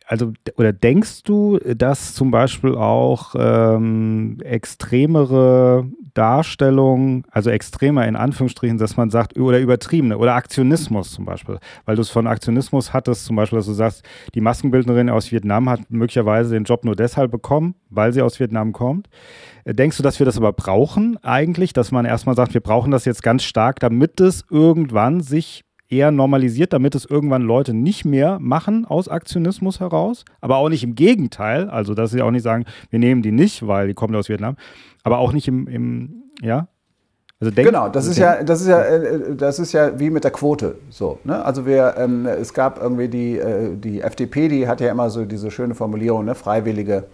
also oder denkst du, dass zum Beispiel auch ähm, extremere Darstellungen, also extremer in Anführungsstrichen, dass man sagt, oder übertriebene, oder Aktionismus zum Beispiel, weil du es von Aktionismus hattest, zum Beispiel, dass du sagst, die Maskenbildnerin aus Vietnam hat möglicherweise den Job nur deshalb bekommen, weil sie aus Vietnam kommt. Äh, denkst du, dass wir das aber brauchen eigentlich, dass man erstmal sagt, wir brauchen das jetzt ganz stark, damit es irgendwann sich eher normalisiert, damit es irgendwann Leute nicht mehr machen aus Aktionismus heraus, aber auch nicht im Gegenteil, also dass sie auch nicht sagen, wir nehmen die nicht, weil die kommen aus Vietnam, aber auch nicht im, im ja, also genau, das ist ja, das ist ja, äh, das ist ja wie mit der Quote so. Ne? Also wir, ähm, es gab irgendwie die, äh, die FDP, die hat ja immer so diese schöne Formulierung, ne? freiwillige,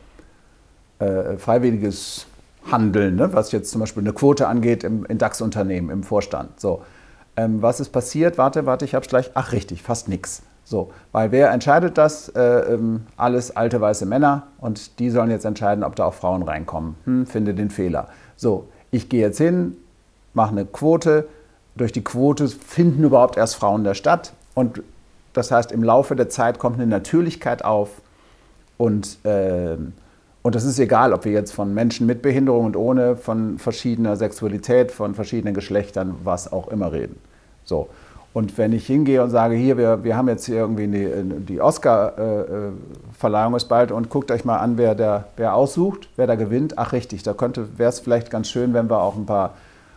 äh, freiwilliges Handeln, ne? was jetzt zum Beispiel eine Quote angeht im, in DAX-Unternehmen, im Vorstand. So. Ähm, was ist passiert? Warte, warte, ich hab's gleich. Ach, richtig, fast nichts. So, weil wer entscheidet das? Äh, ähm, alles alte weiße Männer und die sollen jetzt entscheiden, ob da auch Frauen reinkommen. Hm, finde den Fehler. So, ich gehe jetzt hin, mache eine Quote. Durch die Quote finden überhaupt erst Frauen der Stadt und das heißt, im Laufe der Zeit kommt eine Natürlichkeit auf und äh, und das ist egal, ob wir jetzt von Menschen mit Behinderung und ohne, von verschiedener Sexualität, von verschiedenen Geschlechtern, was auch immer reden. So. Und wenn ich hingehe und sage, hier, wir, wir haben jetzt hier irgendwie die, die Oscar-Verleihung ist bald und guckt euch mal an, wer, der, wer aussucht, wer da gewinnt. Ach richtig, da könnte, wäre es vielleicht ganz schön, wenn wir auch ein paar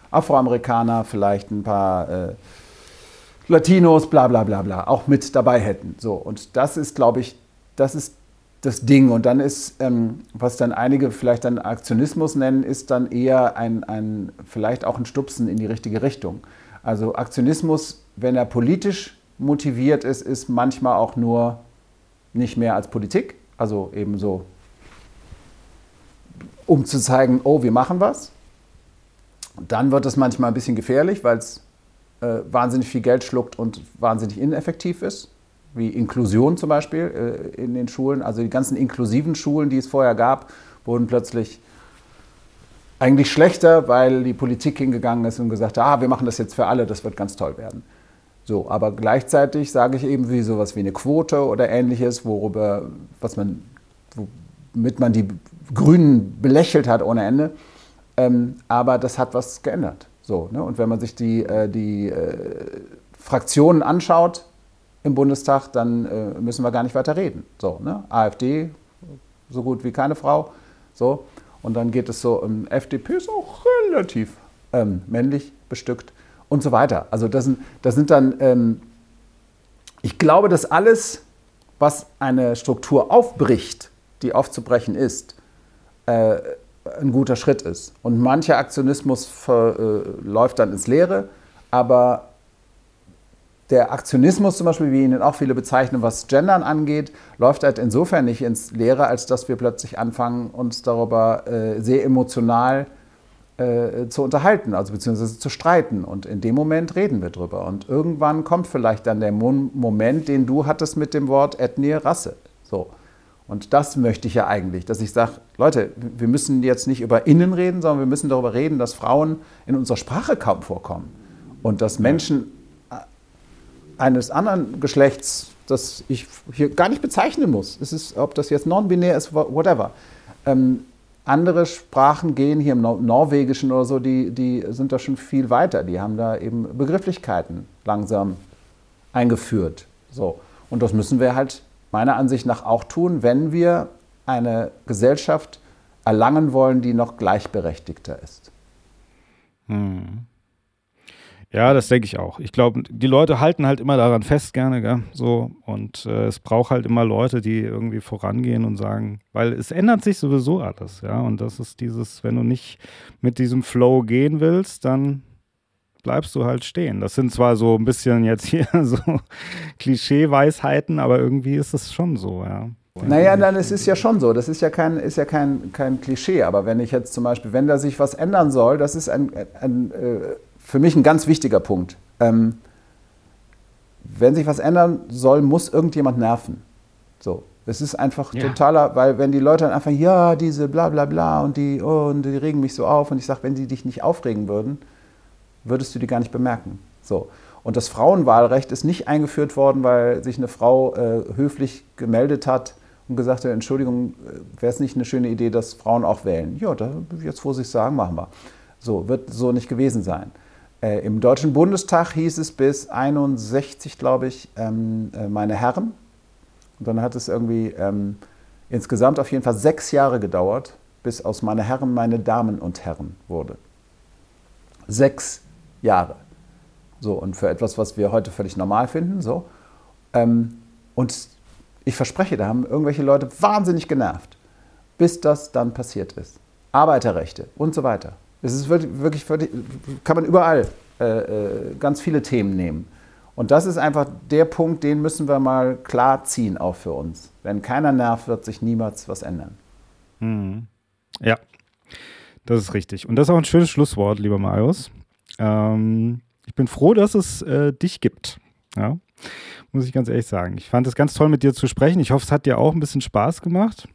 Afroamerikaner, vielleicht ein paar äh, Latinos, bla bla bla bla, auch mit dabei hätten. So, und das ist, glaube ich, das ist das Ding. Und dann ist, ähm, was dann einige vielleicht dann Aktionismus nennen, ist dann eher ein, ein, vielleicht auch ein Stupsen in die richtige Richtung. Also Aktionismus, wenn er politisch motiviert ist, ist manchmal auch nur nicht mehr als Politik. Also eben so, um zu zeigen, oh, wir machen was. Dann wird es manchmal ein bisschen gefährlich, weil es äh, wahnsinnig viel Geld schluckt und wahnsinnig ineffektiv ist wie Inklusion zum Beispiel äh, in den Schulen. Also die ganzen inklusiven Schulen, die es vorher gab, wurden plötzlich eigentlich schlechter, weil die Politik hingegangen ist und gesagt hat, ah, wir machen das jetzt für alle, das wird ganz toll werden. So, aber gleichzeitig sage ich eben wie sowas wie eine Quote oder ähnliches, worüber, was man, womit man die Grünen belächelt hat ohne Ende. Ähm, aber das hat was geändert. So, ne? Und wenn man sich die, äh, die äh, Fraktionen anschaut, im Bundestag, dann äh, müssen wir gar nicht weiter reden. So, ne? AfD, so gut wie keine Frau. So. Und dann geht es so, ähm, FDP ist auch relativ ähm, männlich bestückt und so weiter. Also das sind, das sind dann, ähm, ich glaube, dass alles, was eine Struktur aufbricht, die aufzubrechen ist, äh, ein guter Schritt ist. Und mancher Aktionismus ver, äh, läuft dann ins Leere, aber der Aktionismus zum Beispiel, wie ihn auch viele bezeichnen, was Gendern angeht, läuft halt insofern nicht ins Leere, als dass wir plötzlich anfangen, uns darüber äh, sehr emotional äh, zu unterhalten, also beziehungsweise zu streiten. Und in dem Moment reden wir drüber. Und irgendwann kommt vielleicht dann der Moment, den du hattest mit dem Wort Ethnie, Rasse. So. Und das möchte ich ja eigentlich, dass ich sage, Leute, wir müssen jetzt nicht über Innen reden, sondern wir müssen darüber reden, dass Frauen in unserer Sprache kaum vorkommen. Und dass Menschen eines anderen Geschlechts, das ich hier gar nicht bezeichnen muss. Es ist, ob das jetzt non-binär ist, whatever. Ähm, andere Sprachen gehen hier im Norwegischen oder so, die, die sind da schon viel weiter. Die haben da eben Begrifflichkeiten langsam eingeführt. So. Und das müssen wir halt meiner Ansicht nach auch tun, wenn wir eine Gesellschaft erlangen wollen, die noch gleichberechtigter ist. Hm. Ja, das denke ich auch. Ich glaube, die Leute halten halt immer daran fest, gerne, gell? so. Und äh, es braucht halt immer Leute, die irgendwie vorangehen und sagen, weil es ändert sich sowieso alles, ja. Und das ist dieses, wenn du nicht mit diesem Flow gehen willst, dann bleibst du halt stehen. Das sind zwar so ein bisschen jetzt hier so Klischee-Weisheiten, aber irgendwie ist es schon so, ja. Naja, dann es ist ja schon so. Das ist ja kein, ist ja kein, kein Klischee. Aber wenn ich jetzt zum Beispiel, wenn da sich was ändern soll, das ist ein, ein, ein äh, für mich ein ganz wichtiger Punkt. Ähm, wenn sich was ändern soll, muss irgendjemand nerven. So. Es ist einfach ja. totaler, weil wenn die Leute dann einfach, ja, diese bla bla bla und die, oh, und die regen mich so auf und ich sage, wenn sie dich nicht aufregen würden, würdest du die gar nicht bemerken. So. Und das Frauenwahlrecht ist nicht eingeführt worden, weil sich eine Frau äh, höflich gemeldet hat und gesagt hat, Entschuldigung, äh, wäre es nicht eine schöne Idee, dass Frauen auch wählen? Ja, da, jetzt wo sie es sagen, machen wir. So, wird so nicht gewesen sein. Äh, Im Deutschen Bundestag hieß es bis 61, glaube ich, ähm, äh, meine Herren. Und dann hat es irgendwie ähm, insgesamt auf jeden Fall sechs Jahre gedauert, bis aus meine Herren meine Damen und Herren wurde. Sechs Jahre. So, und für etwas, was wir heute völlig normal finden. So. Ähm, und ich verspreche, da haben irgendwelche Leute wahnsinnig genervt, bis das dann passiert ist. Arbeiterrechte und so weiter. Es ist wirklich, wirklich kann man überall äh, äh, ganz viele Themen nehmen. Und das ist einfach der Punkt, den müssen wir mal klar ziehen, auch für uns. Wenn keiner nervt, wird sich niemals was ändern. Mhm. Ja, das ist richtig. Und das ist auch ein schönes Schlusswort, lieber Marius. Ähm, ich bin froh, dass es äh, dich gibt. Ja? muss ich ganz ehrlich sagen. Ich fand es ganz toll, mit dir zu sprechen. Ich hoffe, es hat dir auch ein bisschen Spaß gemacht.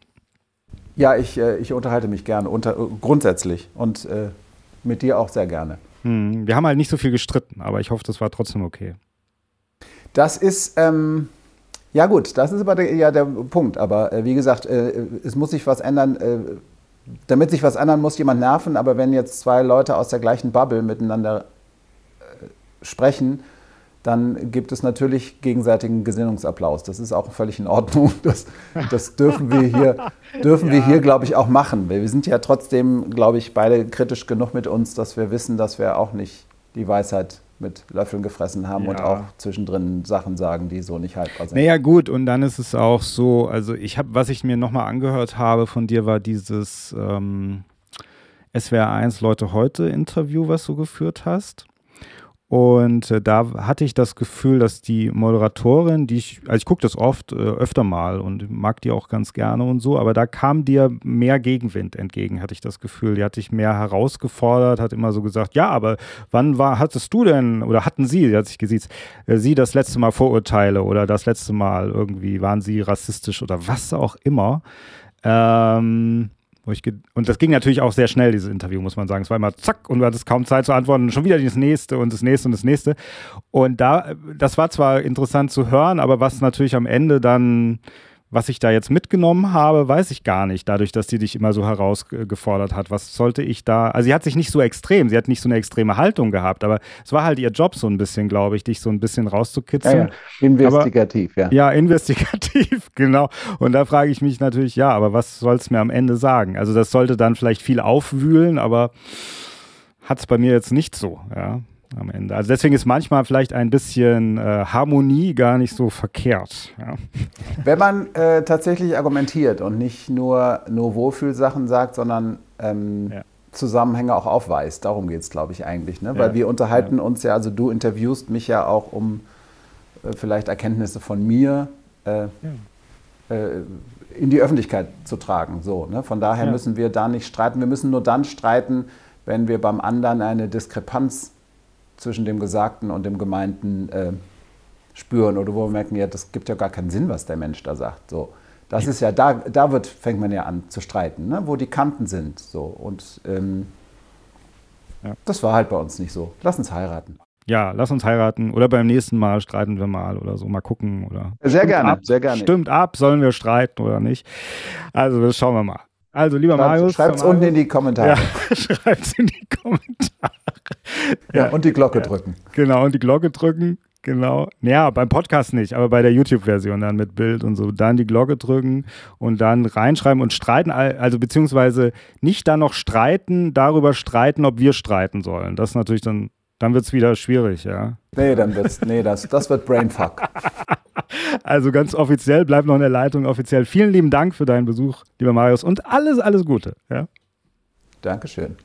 Ja, ich, äh, ich unterhalte mich gerne, unter, grundsätzlich. Und äh, mit dir auch sehr gerne. Hm, wir haben halt nicht so viel gestritten, aber ich hoffe, das war trotzdem okay. Das ist, ähm, ja gut, das ist aber der, ja der Punkt. Aber äh, wie gesagt, äh, es muss sich was ändern. Äh, damit sich was ändern, muss jemand nerven. Aber wenn jetzt zwei Leute aus der gleichen Bubble miteinander äh, sprechen, dann gibt es natürlich gegenseitigen Gesinnungsapplaus. Das ist auch völlig in Ordnung. Das, das dürfen wir hier, dürfen ja. wir hier, glaube ich, auch machen. Wir sind ja trotzdem, glaube ich, beide kritisch genug mit uns, dass wir wissen, dass wir auch nicht die Weisheit mit Löffeln gefressen haben ja. und auch zwischendrin Sachen sagen, die so nicht haltbar sind. Naja, gut, und dann ist es auch so, also ich habe, was ich mir nochmal angehört habe von dir, war dieses ähm, SWR 1 Leute heute Interview, was du geführt hast. Und äh, da hatte ich das Gefühl, dass die Moderatorin, die ich, also ich gucke das oft, äh, öfter mal und mag die auch ganz gerne und so, aber da kam dir mehr Gegenwind entgegen, hatte ich das Gefühl. Die hat dich mehr herausgefordert, hat immer so gesagt, ja, aber wann war, hattest du denn, oder hatten sie, die hat sich gesiezt, äh, sie das letzte Mal Vorurteile oder das letzte Mal irgendwie waren sie rassistisch oder was auch immer. Ähm, und das ging natürlich auch sehr schnell, dieses Interview, muss man sagen. Es war immer zack und du hattest kaum Zeit zu antworten und schon wieder das nächste und das nächste und das nächste. Und da, das war zwar interessant zu hören, aber was natürlich am Ende dann was ich da jetzt mitgenommen habe, weiß ich gar nicht, dadurch, dass die dich immer so herausgefordert hat. Was sollte ich da? Also, sie hat sich nicht so extrem, sie hat nicht so eine extreme Haltung gehabt, aber es war halt ihr Job so ein bisschen, glaube ich, dich so ein bisschen rauszukitzeln. Ja, ja. Investigativ, aber, ja. Ja, investigativ, genau. Und da frage ich mich natürlich, ja, aber was soll es mir am Ende sagen? Also, das sollte dann vielleicht viel aufwühlen, aber hat es bei mir jetzt nicht so, ja am Ende. Also deswegen ist manchmal vielleicht ein bisschen äh, Harmonie gar nicht so verkehrt. Ja. Wenn man äh, tatsächlich argumentiert und nicht nur, nur Wohlfühlsachen sagt, sondern ähm, ja. Zusammenhänge auch aufweist, darum geht es, glaube ich, eigentlich. Ne? Weil ja. wir unterhalten uns ja, also du interviewst mich ja auch, um äh, vielleicht Erkenntnisse von mir äh, äh, in die Öffentlichkeit zu tragen. So, ne? Von daher müssen wir da nicht streiten. Wir müssen nur dann streiten, wenn wir beim anderen eine Diskrepanz zwischen dem Gesagten und dem Gemeinten äh, spüren oder wo wir merken, ja, das gibt ja gar keinen Sinn, was der Mensch da sagt. So, das ist ja, da, da wird, fängt man ja an zu streiten, ne? wo die Kanten sind. So. Und ähm, ja. das war halt bei uns nicht so. Lass uns heiraten. Ja, lass uns heiraten oder beim nächsten Mal streiten wir mal oder so, mal gucken. Oder sehr gerne, ab, sehr gerne. Stimmt ab, sollen wir streiten oder nicht? Also, das schauen wir mal. Also, lieber Schreibt, Marius. Schreibt es unten in die Kommentare. Ja, schreibt es in die Kommentare. Ja, ja und die Glocke ja. drücken. Genau, und die Glocke drücken. Genau. Ja, beim Podcast nicht, aber bei der YouTube-Version dann mit Bild und so. Dann die Glocke drücken und dann reinschreiben und streiten, also beziehungsweise nicht dann noch streiten, darüber streiten, ob wir streiten sollen. Das ist natürlich dann, dann wird es wieder schwierig, ja. Nee, dann wird's, nee, das, das wird Brainfuck. Also ganz offiziell, bleibt noch in der Leitung offiziell. Vielen lieben Dank für deinen Besuch, lieber Marius, und alles, alles Gute. Ja? Dankeschön.